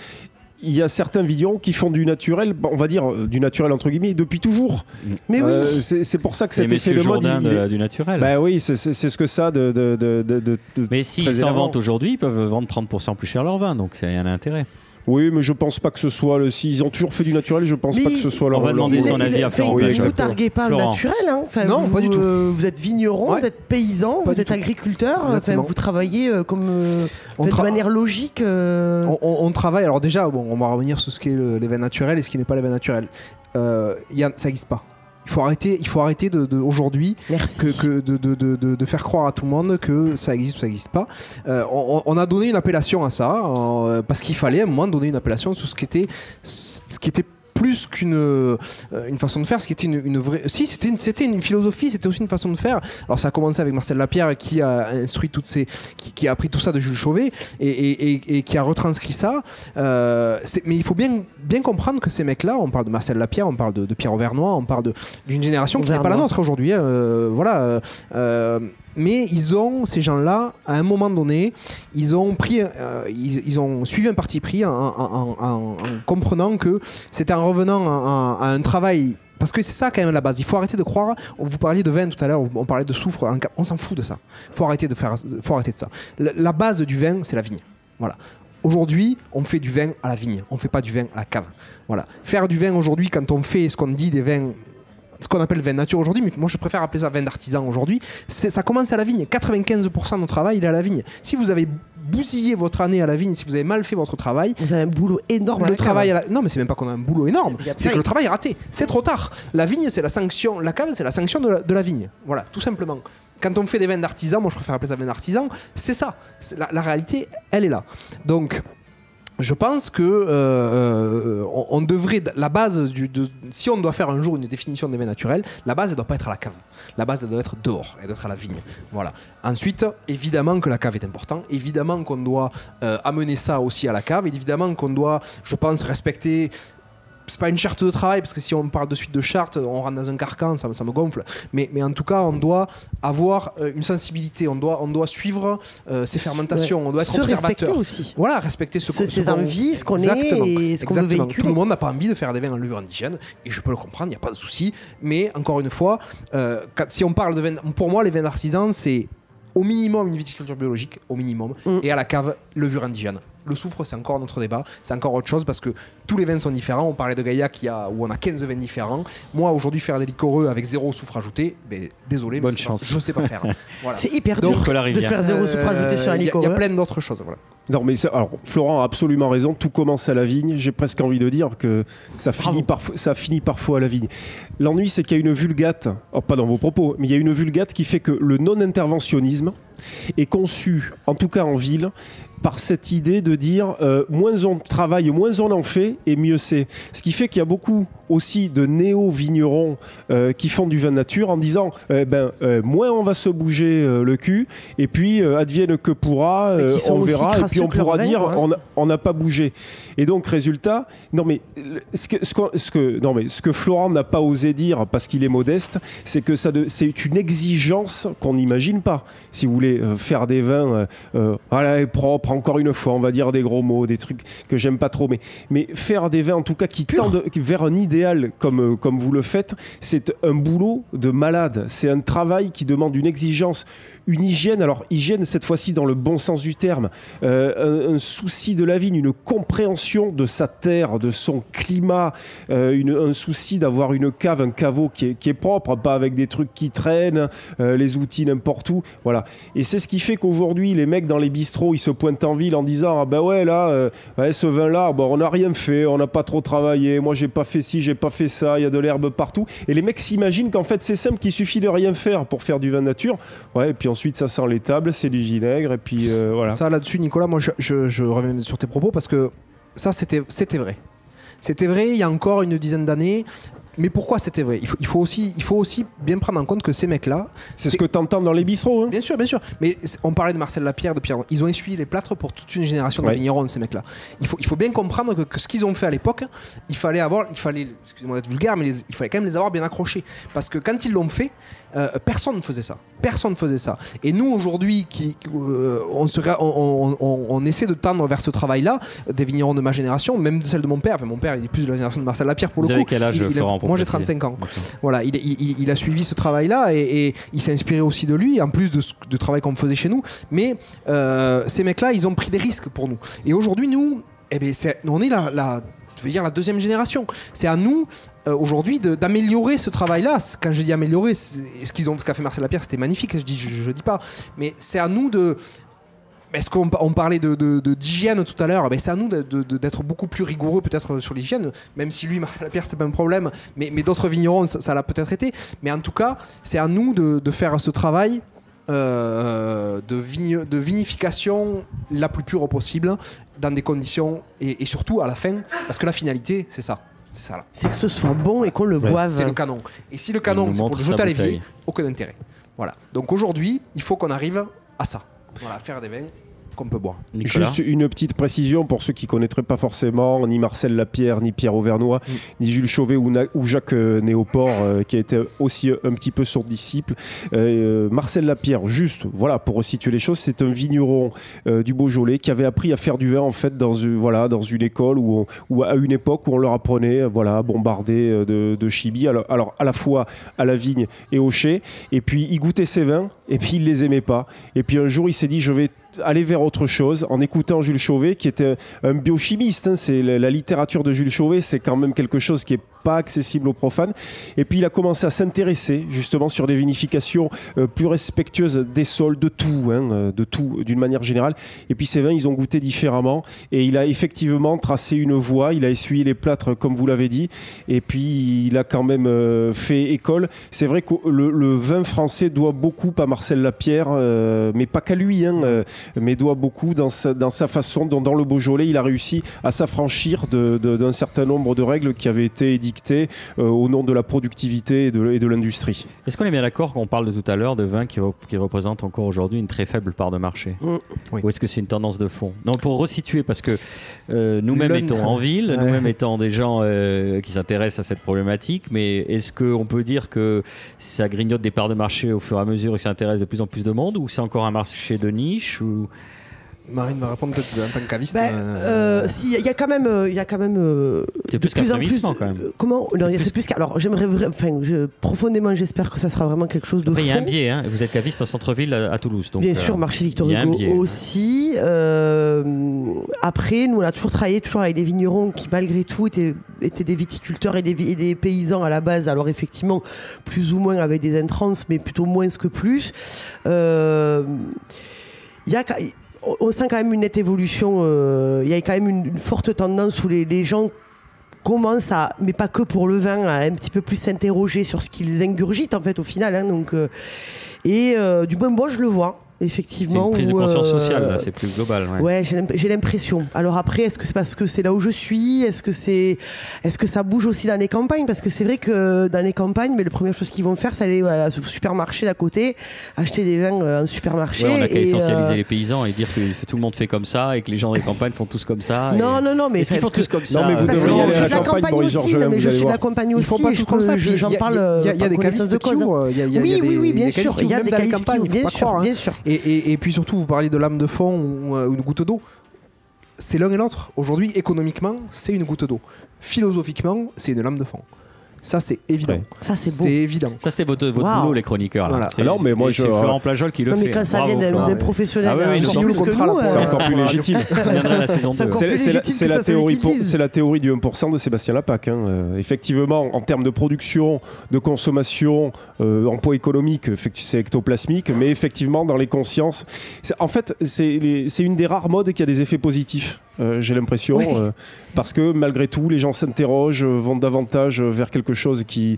il y a certains vignerons qui font du naturel, on va dire euh, du naturel entre guillemets, depuis toujours. Mais oui. Euh, c'est pour ça que cet effet de mode. Il, du naturel. Bah oui, c'est ce que ça de. de, de, de Mais s'ils s'en vendent aujourd'hui, ils peuvent vendre 30% plus cher leur vin, donc il y a un intérêt. Oui, mais je pense pas que ce soit le. S'ils ont toujours fait du naturel, je pense pas que ce soit leur. On va demander son avis à Florent. Oui, vous targuez pas le naturel, hein. non, vous, pas du tout. Euh, vous êtes vigneron, vous êtes paysan, vous êtes agriculteur. Enfin, vous travaillez euh, comme euh, de manière logique. On, travaille. Alors déjà, bon, on va revenir sur ce qui est l'événement naturel et ce qui n'est pas l'événement naturel. Y a, ça n'existe pas il faut arrêter, il faut arrêter de, aujourd'hui que, de, faire croire à tout le monde que ça existe ou ça n'existe pas. Euh, on, a donné une appellation à ça euh, parce qu'il fallait à un moment donner une appellation sur ce qui était, ce qui était plus qu'une euh, une façon de faire, ce qui était une, vraie. Si, c'était une, c'était une philosophie, c'était aussi une façon de faire. Alors ça a commencé avec Marcel Lapierre qui a instruit toutes ces, qui, a appris tout ça de Jules Chauvet et, qui a retranscrit ça. Euh, mais il faut bien bien comprendre que ces mecs-là, on parle de Marcel Lapierre, on parle de, Pierre Auvernois, on parle d'une génération qui n'est pas la nôtre aujourd'hui. Hein, euh, voilà mais ils ont, ces gens-là, à un moment donné, ils ont, pris, euh, ils, ont suivi un parti pris en, comprenant que c'était en revenant à, un travail parce que c'est ça quand même la base. Il faut arrêter de croire. Vous parliez de vin tout à l'heure, on parlait de soufre. On s'en fout de ça. Il faut arrêter de faire. Faut arrêter de ça. La, base du vin, c'est la vigne. Voilà. Aujourd'hui, on fait du vin à la vigne. On ne fait pas du vin à la cave. Voilà. Faire du vin aujourd'hui, quand on fait ce qu'on dit des vins ce qu'on appelle vin nature aujourd'hui, mais moi je préfère appeler ça vin d'artisan aujourd'hui, ça commence à la vigne. 95% de travail, il est à la vigne. Si vous avez bousillé votre année à la vigne, si vous avez mal fait votre travail. Vous avez un boulot énorme. Le travail Non, mais c'est même pas qu'on a un boulot énorme. C'est que le travail est raté. C'est trop tard. La vigne, c'est la sanction. La cave, c'est la sanction de la, vigne. Voilà, tout simplement. Quand on fait des vins d'artisan, moi je préfère appeler ça vin d'artisan, c'est ça. La, la réalité, elle est là. Donc, je pense que euh, euh, on, devrait la base du si on doit faire un jour une définition des vins naturels, la base elle doit pas être à la cave. La base doit être dehors, elle doit être à la vigne. Voilà. Ensuite, évidemment que la cave est important, évidemment qu'on doit euh, amener ça aussi à la cave, évidemment qu'on doit, je pense, respecter c'est pas une charte de travail parce que si on parle de suite de charte, on rentre dans un carcan, ça, ça me gonfle. Mais, mais en tout cas, on doit avoir euh, une sensibilité, on doit, on doit suivre euh, ces fermentations, on doit être se observateur. aussi. Voilà, respecter ce, ses envies, ce qu'on est et ce qu'on veut véhiculer. Tout le monde n'a pas envie de faire des vins en levure indigène et je peux le comprendre, il n'y a pas de souci. Mais encore une fois, euh, si on parle de vins, pour moi, les vins artisans, c'est au minimum une viticulture biologique, au minimum, mm. et à la cave, levure indigène. Le soufre, c'est encore notre débat, c'est encore autre chose parce que tous les vins sont différents. On parlait de Gaïa qui a, où on a 15 vins différents. Moi, aujourd'hui, faire des liquoreux avec zéro soufre ajouté, ben, désolé, Bonne chance. je sais pas faire. <laughs> C'est hyper dur de faire zéro soufre ajouté sur un liquoreux. Il y, a plein d'autres choses. Voilà. Non, mais alors, Florent a absolument raison. Tout commence à la vigne. J'ai presque envie de dire que ça finit, parfois, ça finit parfois à la vigne. L'ennui, c'est qu'il y a une vulgate, oh, pas dans vos propos, mais il y a une vulgate qui fait que le non-interventionnisme est conçu, en tout cas en ville, par cette idée de dire euh, moins on travaille, moins on en fait et mieux c'est. Ce qui fait qu'il y a beaucoup aussi de néo-vignerons euh, qui font du vin nature en disant eh ben, euh, moins on va se bouger le cul et puis advienne que pourra, on verra et puis on pourra dire hein. on n'a pas bougé. Et donc résultat, non mais ce que, ce que, non mais ce que Florent n'a pas osé dire parce qu'il est modeste, c'est que ça c'est une exigence qu'on n'imagine pas. Si vous voulez faire des vins voilà, propres encore une fois, on va dire des gros mots, des trucs que j'aime pas trop, mais, mais faire des vins en tout cas qui tendent vers un euh, comme vous le faites, c'est un boulot de malade. C'est un travail qui demande une exigence, une hygiène. Alors, hygiène cette fois-ci dans le bon sens du terme, euh, un, souci de la vigne, une compréhension de sa terre, de son climat, euh, un souci d'avoir une cave, un caveau qui est, propre, pas avec des trucs qui traînent, les outils n'importe où. Voilà. Et c'est ce qui fait qu'aujourd'hui, les mecs dans les bistrots, ils se pointent en ville en disant ah ben ouais là ce vin là bon on n'a rien fait on n'a pas trop travaillé moi j'ai pas fait ci j'ai pas fait ça il y a de l'herbe partout. Et les mecs s'imaginent qu'en fait c'est simple qu'il suffit de rien faire pour faire du vin nature. Ouais et puis ensuite ça sent les tables c'est du vinaigre et puis euh, voilà. Ça là-dessus Nicolas moi je, je, reviens sur tes propos parce que ça c'était vrai. C'était vrai il y a encore une dizaine d'années mais pourquoi c'était vrai? Il faut, il faut, aussi, il faut aussi bien prendre en compte que ces mecs-là. C'est ce que tu entends dans les bistrots. Hein bien sûr, bien sûr. Mais on parlait de Marcel Lapierre, de Pierre. Ils ont essuyé les plâtres pour toute une génération de vignerons, ces mecs-là. Il faut, il faut bien comprendre que, ce qu'ils ont fait à l'époque, il fallait avoir. Il fallait, excusez-moi d'être vulgaire, mais il fallait quand même les avoir bien accrochés. Parce que quand ils l'ont fait, euh, personne ne faisait ça. Personne ne faisait ça. Et nous, aujourd'hui, qui, euh, on, serait, on, on, essaie de tendre vers ce travail-là, des vignerons de ma génération, même de celle de mon père. Enfin, mon père, il est plus de la génération de Marcel Lapierre pour Vous le avez coup. quel âge, Florent, Moi, j'ai 35 ans. Voilà, il, il, il, a suivi ce travail-là et, il s'est inspiré aussi de lui, en plus de, de travail qu'on faisait chez nous. Mais euh, ces mecs-là, ils ont pris des risques pour nous. Et aujourd'hui, nous, eh bien, on est la, la je veux dire la deuxième génération. C'est à nous euh, aujourd'hui d'améliorer ce travail-là. Quand je dis améliorer, ce qu'ils ont qu'a fait Marcel Lapierre, c'était magnifique. Je dis, je, dis pas, mais c'est à nous de est-ce qu'on on parlait de, d'hygiène tout à l'heure ben C'est à nous d'être beaucoup plus rigoureux peut-être sur l'hygiène, même si lui, <laughs> Marcel Lapierre, c'était pas un problème, mais, mais d'autres vignerons, ça, l'a peut-être été. Mais en tout cas, c'est à nous de, faire ce travail euh, de, de vinification la plus pure possible, dans des conditions, et, et surtout à la fin, parce que la finalité, c'est ça. C'est ça là. C'est que ce soit bon et qu'on le voit. C'est le canon. Et si le canon, c'est pour le jeter à l'évier, aucun intérêt. Voilà. Donc aujourd'hui, il faut qu'on arrive à ça. Voilà, faire des vins qu'on peut boire. Juste une petite précision pour ceux qui ne connaîtraient pas forcément ni Marcel Lapierre, ni Pierre Auvernois, mm. ni Jules Chauvet ou, Jacques euh, Néoport, euh, qui a été aussi un petit peu son disciple. Marcel Lapierre, juste voilà pour resituer les choses, c'est un vigneron du Beaujolais qui avait appris à faire du vin en fait dans, voilà, dans une école ou à une époque où on leur apprenait voilà, bombarder de, de chibi. Alors, alors à la fois à la vigne et au chai. Et puis il goûtait ses vins et puis il les aimait pas. Et puis un jour il s'est dit je vais aller vers autre chose en écoutant Jules Chauvet, qui était un biochimiste. Hein. c'est la, littérature de Jules Chauvet, c'est quand même quelque chose qui est pas accessible aux profanes. Et puis il a commencé à s'intéresser justement sur des vinifications euh, plus respectueuses des sols, de tout, hein, euh, de tout d'une manière générale. Et puis ces vins, ils ont goûté différemment. Et il a effectivement tracé une voie. Il a essuyé les plâtres, comme vous l'avez dit. Et puis il a quand même euh, fait école. C'est vrai que le, vin français doit beaucoup à Marcel Lapierre, mais pas qu'à lui. Hein, mais doit beaucoup dans sa, dans sa façon dont dans le Beaujolais il a réussi à s'affranchir d'un certain nombre de règles qui avaient été édictées euh, au nom de la productivité et de, l'industrie. Est-ce qu'on est bien d'accord qu'on parle de tout à l'heure de vins qui, qui représentent encore aujourd'hui une très faible part de marché mm. Ou est-ce que c'est une tendance de fond? Non, pour resituer, parce que euh, nous-mêmes étant en ville, nous-mêmes étant des gens euh, qui s'intéressent à cette problématique, mais est-ce qu'on peut dire que ça grignote des parts de marché au fur et à mesure et que ça intéresse de plus en plus de monde ou c'est encore un marché de niche Marine va répondre peut-être en tant que caviste. Ben, euh, si, il y a quand même, il y a quand même. c'est plus qu'un plus, quand même. comment Non, c'est plus, Alors, j'aimerais, enfin, je, profondément, j'espère que ça sera vraiment quelque chose de. Il y a un biais. Hein. Vous êtes caviste en centre-ville à, Toulouse, donc. Bien sûr, marché Victor Hugo aussi. après, nous, on a toujours travaillé toujours avec des vignerons qui, malgré tout, étaient, étaient des viticulteurs et des, et des, paysans à la base. Alors, effectivement, plus ou moins avec des entrances, mais plutôt moins que plus. Il y a on sent quand même une nette évolution. Euh, il y a quand même une, forte tendance où les, gens commencent à, mais pas que pour le vin, à un petit peu plus s'interroger sur ce qu'ils ingurgitent en fait au final. Hein, euh, et euh, du moins moi je le vois effectivement. C'est une prise de conscience euh, sociale, c'est plus global. Ouais, j'ai l'impression. Alors après, est-ce que c'est parce que c'est là où je suis? Est-ce que c'est, est-ce que ça bouge aussi dans les campagnes? Parce que c'est vrai que dans les campagnes, mais la première chose qu'ils vont faire, c'est aller à au supermarché d'à côté, acheter des vins euh, en supermarché. on a qu'à essentialiser euh, les paysans et dire que tout le monde fait comme ça et que les gens des campagnes font tous comme ça. Non, non, non, mais est-ce qu'ils font tous comme ça? Non, mais vous devriez aller à la campagne, aussi, mais je suis de la campagne aussi. Ils font pas tous comme ça. J'en parle. Il y a des cavistes de cause. Oui, oui, oui, bien sûr. Il y a des cavistes bien sûr, bien sûr. Et puis surtout vous parlez de lame de fond ou euh, une goutte d'eau. C'est l'un et l'autre. Aujourd'hui, économiquement, c'est une goutte d'eau. Philosophiquement, c'est une lame de fond. Ça, c'est évident. Ça, c'est C'est évident. Ça, c'était votre, votre boulot, les chroniqueurs. Là. Voilà. mais moi, je... C'est Florent Plajol qui le non, fait. Mais quand ça vient d'un professionnel, ah ouais, c'est encore plus <laughs> légitime. C'est la, théorie, c'est la théorie du 1% de Sébastien Lapac. Hein. Euh, effectivement, en termes de production, de consommation, euh, emploi économique, c'est ectoplasmique, mais effectivement, dans les consciences, en fait, c'est une des rares modes qui a des effets positifs. Euh, j'ai l'impression, parce que malgré tout, les gens s'interrogent, vont davantage vers quelque chose qui,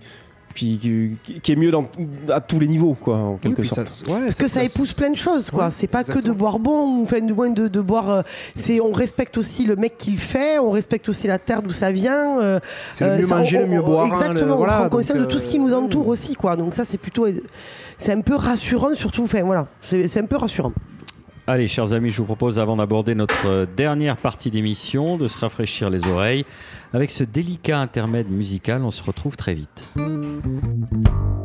qui, qui, est mieux dans, à tous les niveaux, quoi, en quelque sorte. Parce que ça, épouse plein de choses, quoi. c'est pas que de boire bon, enfin, du moins de, de boire. Euh, c'est, on respecte aussi le mec qui le fait, on respecte aussi la terre d'où ça vient. Euh, c'est le mieux euh, manger, le mieux boire. Hein, exactement, on prend conscience de tout ce qui nous entoure aussi, quoi. Donc ça, c'est plutôt, c'est un peu rassurant, surtout. Enfin voilà, c'est un peu rassurant. Allez, chers amis, je vous propose, avant d'aborder notre dernière partie d'émission, de se rafraîchir les oreilles avec ce délicat intermède musical. On se retrouve très vite.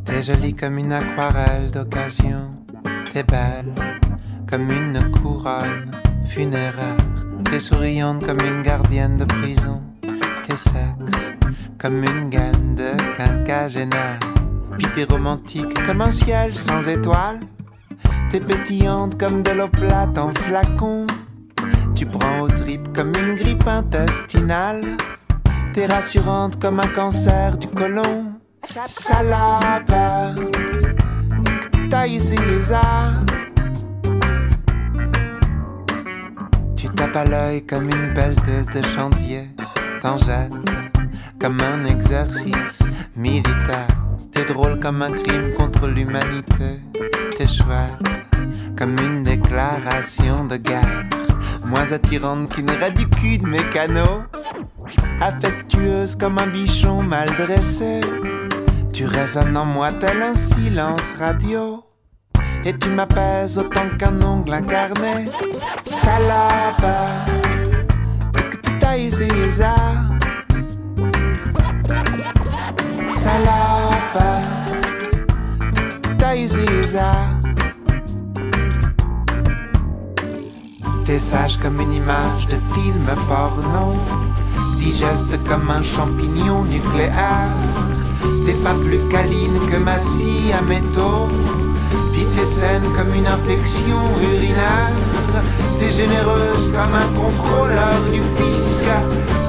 T'es jolie comme une aquarelle d'occasion, t'es belle comme une couronne funéraire, t'es souriante comme une gardienne de prison, t'es sexe comme une gaine de quinquagénaire, puis t'es romantique comme un ciel sans étoiles. T'es pétillante comme de l'eau plate en flacon. Tu prends au trip comme une grippe intestinale. T'es rassurante comme un cancer du côlon. Salade, taille Tu tapes à l'œil comme une belleuse de chantier. T'en jettes comme un exercice militaire. T'es drôle comme un crime contre l'humanité. T'es chouette comme une déclaration de guerre. Moins attirante qu'une radicule mécano. Affectueuse comme un bichon mal dressé. Tu résonnes en moi tel un silence radio. et tu m'apaises autant qu'un ongle incarné. Salope, Salope, T'es sage comme une image de film porno, digeste comme un champignon nucléaire. T'es pas plus câline que ma scie à métaux. Puis t'es saine comme une infection urinaire. T'es généreuse comme un contrôleur du fisc.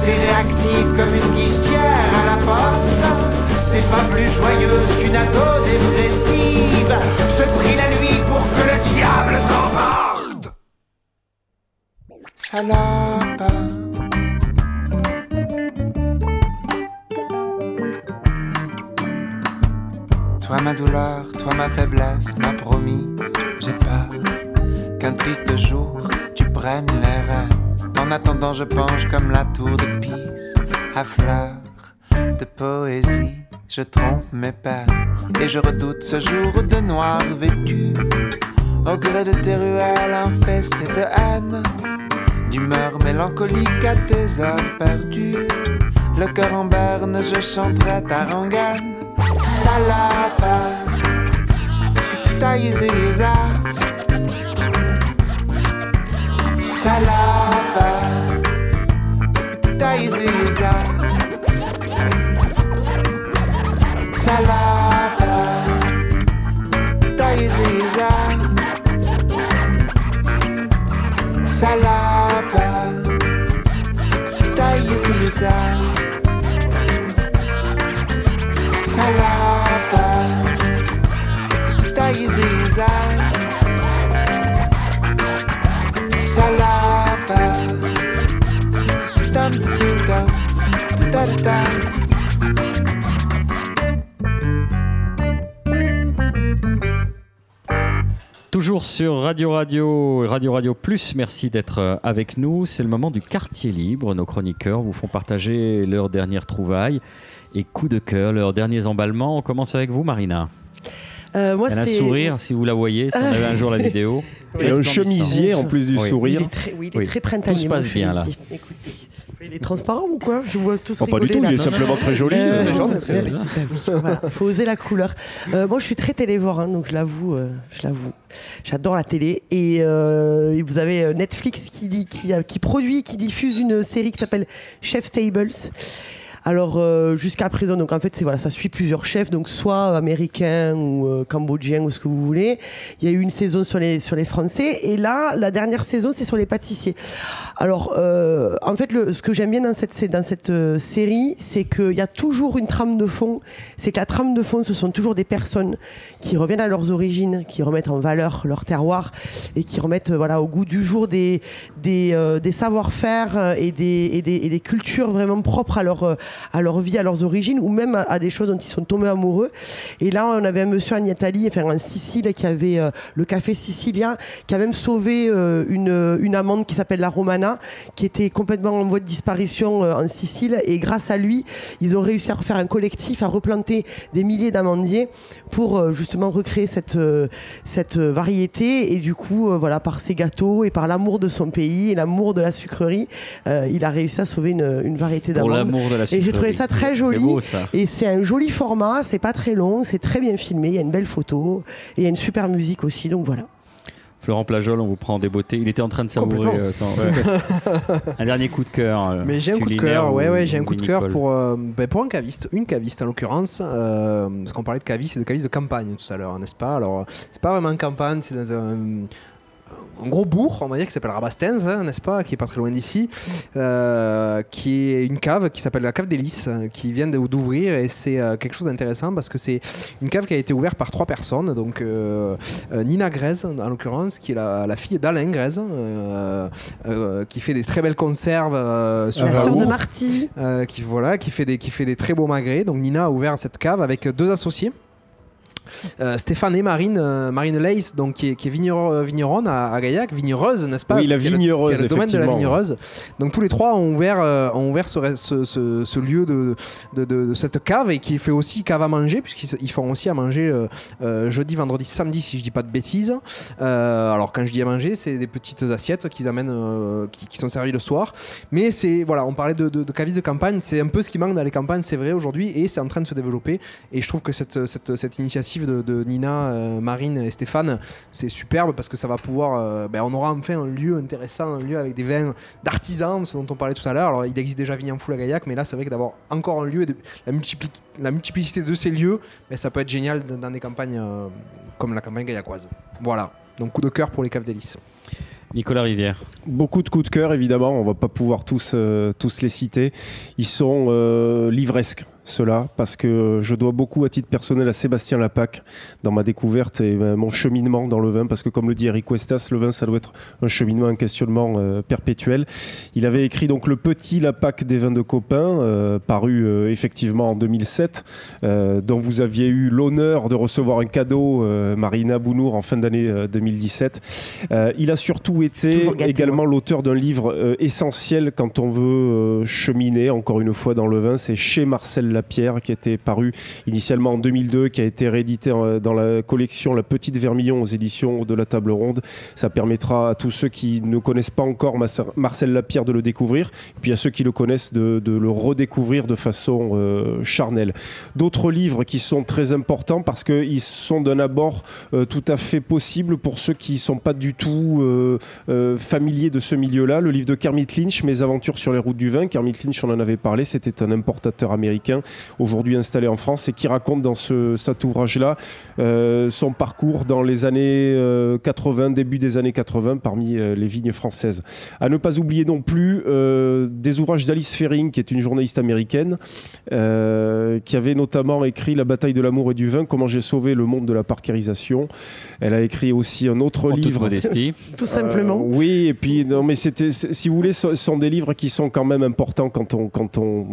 T'es réactive comme une guichetière à la poste. T'es pas plus joyeuse qu'une ado dépressive. Je prie la nuit pour que le diable t'emporte. Salope. Toi ma douleur, toi ma faiblesse, ma promise, j'ai peur qu'un triste jour tu prennes les rênes. En attendant, je penche comme la tour de Pise, à fleurs de poésie. Je trompe mes peines et je redoute ce jour de noir vêtu. Au gré de tes ruelles infestées de haine, d'humeur mélancolique à tes heures perdues. Le cœur en berne, je chanterai ta rengaine salapa Tutayiziza Salapa salada. Tá exisa Salada. Tá exisa Salada. Tá exisa Salada. Tam tam Toujours sur Radio Radio, Radio Radio Plus, merci d'être euh, avec nous. C'est le moment du quartier libre. Nos chroniqueurs vous font partager leurs dernières trouvailles et coup de cœur, leurs derniers emballements. On commence avec vous, Marina. Euh, moi, Elle a un sourire, si vous la voyez, si on avait un jour la vidéo. <laughs> Et un chemisier en plus du sourire. Il est très, oui, il est très printanier. Tout se passe bien là. Écoutez, il est transparent ou quoi? Je vois tous oh, Pas du tout, il est simplement très joli. Euh, il faut oser la couleur. Euh, moi, je suis très télévore, hein, donc je l'avoue, euh, je l'avoue. J'adore la télé. Et vous avez Netflix qui, dit, qui, qui produit, qui diffuse une série qui s'appelle Chef Tables. Alors euh, jusqu'à présent, donc en fait, c'est voilà, ça suit plusieurs chefs, donc soit américains ou euh, cambodgiens ou ce que vous voulez. Il y a eu une saison sur les sur les Français et là, la dernière saison, c'est sur les pâtissiers. Alors euh, en fait, le, ce que j'aime bien dans cette dans cette série, c'est qu'il y a toujours une trame de fond. C'est que la trame de fond, ce sont toujours des personnes qui reviennent à leurs origines, qui remettent en valeur leur terroir et qui remettent voilà au goût du jour des des, des savoir-faire et des, et des, et des cultures vraiment propres à leur à leur vie, à leurs origines, ou même à, des choses dont ils sont tombés amoureux. Et là, on avait un monsieur en Italie, enfin en Sicile, qui avait euh, le café sicilien, qui a même sauvé euh, une, une amande qui s'appelle la Romana, qui était complètement en voie de disparition euh, en Sicile. Et grâce à lui, ils ont réussi à refaire un collectif, à replanter des milliers d'amandiers pour justement recréer cette, cette variété. Et du coup, voilà, par ses gâteaux et par l'amour de son pays et l'amour de la sucrerie, il a réussi à sauver une, une variété d'amandes. Pour l'amour de la sucrerie j'ai trouvé ça très joli. Et c'est un joli format, c'est pas très long, c'est très bien filmé, il y a une belle photo et il y a une super musique aussi, donc voilà. Florent Plajol, on vous prend des beautés. Il était en train de savourer euh, <laughs> un dernier coup de cœur. Euh, Mais j'ai un coup de cœur, ouais, ouais, j'ai un coup de cœur pour, euh, ben, pour un caviste, une caviste en l'occurrence, parce qu'on parlait de caviste et de caviste de campagne tout à l'heure, n'est-ce pas? Alors, c'est pas vraiment une campagne, c'est dans un un gros bourg, on va dire, qui s'appelle Rabastens, hein, n'est-ce pas, qui est pas très loin d'ici, euh, qui est une cave qui s'appelle la cave d'Hélice, qui vient d'ouvrir et c'est euh, quelque chose d'intéressant parce que c'est une cave qui a été ouverte par trois personnes, donc euh, Nina Grèze en l'occurrence, qui est la, fille d'Alain Grèze, qui fait des très belles conserves sur la de Marty, qui voilà, qui fait des qui fait des très beaux magrets. Donc Nina a ouvert cette cave avec deux associés. Stéphane et Marine, Marine Leys, donc qui est, qui est vigneronne à, Gaillac, vignereuse, n'est-ce pas? Oui, la vignereuse, le, le domaine de la vignereuse. Donc tous les trois ont ouvert, ont ouvert ce, ce, ce, lieu de, de, de, cette cave et qui fait aussi cave à manger, puisqu'ils font aussi à manger jeudi, vendredi, samedi, si je dis pas de bêtises. alors quand je dis à manger, c'est des petites assiettes qu'ils amènent, qui, qui, sont servies le soir. Mais c'est, voilà, on parlait de, de, de cavistes de campagne, c'est un peu ce qui manque dans les campagnes, c'est vrai aujourd'hui, et c'est en train de se développer. Et je trouve que cette, cette, cette initiative de, Nina, euh, Marine et Stéphane, c'est superbe parce que ça va pouvoir. Euh, ben, on aura enfin un lieu intéressant, un lieu avec des vins d'artisans, ce dont on parlait tout à l'heure. Alors, il existe déjà Vignan Foule à Gaillac, mais là, c'est vrai que d'avoir encore un lieu, de, la, la, multiplicité de ces lieux, ben, ça peut être génial dans, des campagnes euh, comme la campagne gaillacoise. Voilà. Donc, coup de cœur pour les caves d'hélice. Nicolas Rivière. Beaucoup de coups de cœur, évidemment. On va pas pouvoir tous, tous les citer. Ils sont livresques cela parce que je dois beaucoup à titre personnel à Sébastien Lapac dans ma découverte et euh, mon cheminement dans le vin parce que comme le dit Eric Cuestas, le vin ça doit être un cheminement, un questionnement euh, perpétuel. Il avait écrit donc le petit Lapac des vins de copains euh, paru effectivement en 2007 dont vous aviez eu l'honneur de recevoir un cadeau Marina Bounour en fin d'année 2017. il a surtout été également l'auteur d'un livre essentiel quand on veut cheminer encore une fois dans le vin, c'est chez Marcel Pierre qui était paru initialement en 2002, qui a été réédité dans la collection La Petite Vermillon aux éditions de la Table Ronde. Ça permettra à tous ceux qui ne connaissent pas encore Marcel Lapierre de le découvrir, puis à ceux qui le connaissent de, le redécouvrir de façon euh, charnelle. D'autres livres qui sont très importants parce qu'ils sont d'un abord euh, tout à fait possible pour ceux qui ne sont pas du tout euh, familiers de ce milieu-là. Le livre de Kermit Lynch, Mes aventures sur les routes du vin. Kermit Lynch, on en avait parlé, c'était un importateur américain aujourd'hui installé en France et qui raconte dans ce, cet ouvrage-là euh, son parcours dans les années 80, euh, début des années 80 parmi euh, les vignes françaises. À ne pas oublier non plus des ouvrages d'Alice Fering, qui est une journaliste américaine, qui avait notamment écrit La bataille de l'amour et du vin, comment j'ai sauvé le monde de la parkérisation. Elle a écrit aussi un autre livre. <laughs> Tout simplement. oui, et puis, non, mais c'était, si vous voulez, ce sont des livres qui sont quand même importants quand on, quand on,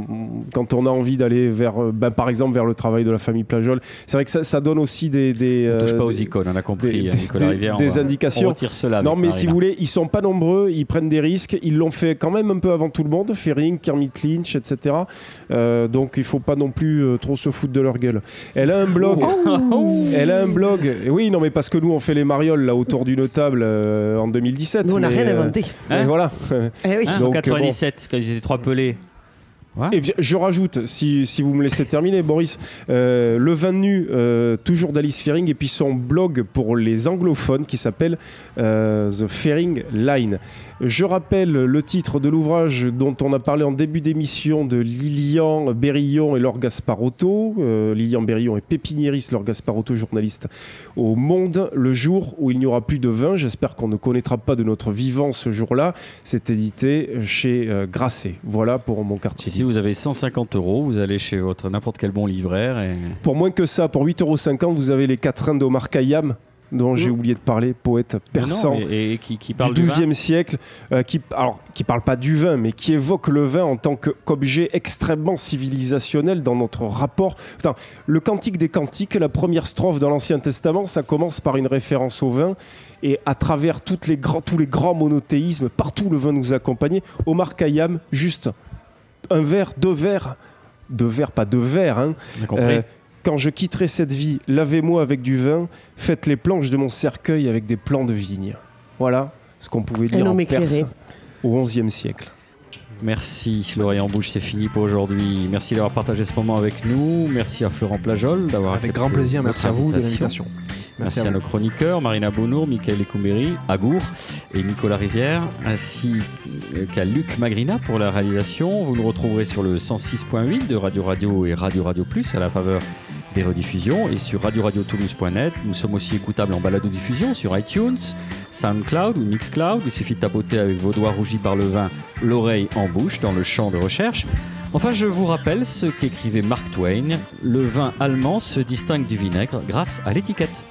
quand on a envie d'aller vers, euh, ben, par exemple, vers le travail de la famille Plajol. C'est vrai que ça, donne aussi des. des on touche pas euh, aux icônes, on a compris, des, Nicolas Rivière. Des, indications. On cela. Non, mais si vous voulez, ils sont pas nombreux, ils prennent des risques. Ils l'ont fait quand même un peu avant tout le monde, Fering, Kermit Lynch, etc. Euh, donc il faut pas non plus trop se foutre de leur gueule. Elle a un blog. Oh. Elle a un blog. oui, non, mais parce que nous, on fait les marioles là autour d'une table en 2017. Nous, on n'a rien inventé. voilà. Eh oui. Donc, en 97, quand ils étaient trois pelés. Et je rajoute, si, si, vous me laissez terminer, Boris, euh, le vin nu, euh, toujours d'Alice Fering, et puis son blog pour les anglophones qui s'appelle euh, The Fering Line. Je rappelle le titre de l'ouvrage dont on a parlé en début d'émission de Lilian Berillon et Laure Gasparotto. Lilian Berillon est pépiniériste, Laure Gasparotto, journaliste au Monde. Le jour où il n'y aura plus de vin, j'espère qu'on ne connaîtra pas de notre vivant ce jour-là. C'est édité chez Grasset. Voilà pour mon quartier vous avez 150 euros, vous allez chez votre n'importe quel bon livraire. Et... Pour moins que ça, pour 8,50 euros, vous avez les quatrains d'Omar Khayyam dont j'ai mmh. oublié de parler, poète persan et, qui, parle du XIIe siècle, euh, qui alors qui parle pas du vin, mais qui évoque le vin en tant qu'objet extrêmement civilisationnel dans notre rapport. Enfin, le Cantique des Cantiques, la première strophe dans l'Ancien Testament, ça commence par une référence au vin, et à travers toutes les grands, tous les grands monothéismes, partout le vin nous accompagnait. Omar Khayyam, juste un verre, deux verres, deux verres, pas deux verres. Hein. Euh, quand je quitterai cette vie, lavez-moi avec du vin, faites les planches de mon cercueil avec des plants de vigne. Voilà ce qu'on pouvait dire en Perse au XIe siècle. Merci L'oreille en bouche, c'est fini pour aujourd'hui. Merci d'avoir partagé ce moment avec nous. Merci à Florent Plajol d'avoir Avec grand plaisir, merci à vous de l'invitation. Merci, à, nos chroniqueurs, Marina Bonour, Michael Ecoumeri, Agour et Nicolas Rivière, ainsi qu'à Luc Magrina pour la réalisation. Vous nous retrouverez sur le 106.8 de Radio Radio et Radio Radio Plus à la faveur des rediffusions et sur radio-radio-toulouse.net. Nous sommes aussi écoutables en balado-diffusion sur iTunes, SoundCloud ou Mixcloud. Il suffit de tapoter avec vos doigts rougis par le vin l'oreille en bouche dans le champ de recherche. Enfin, je vous rappelle ce qu'écrivait Mark Twain le vin allemand se distingue du vinaigre grâce à l'étiquette.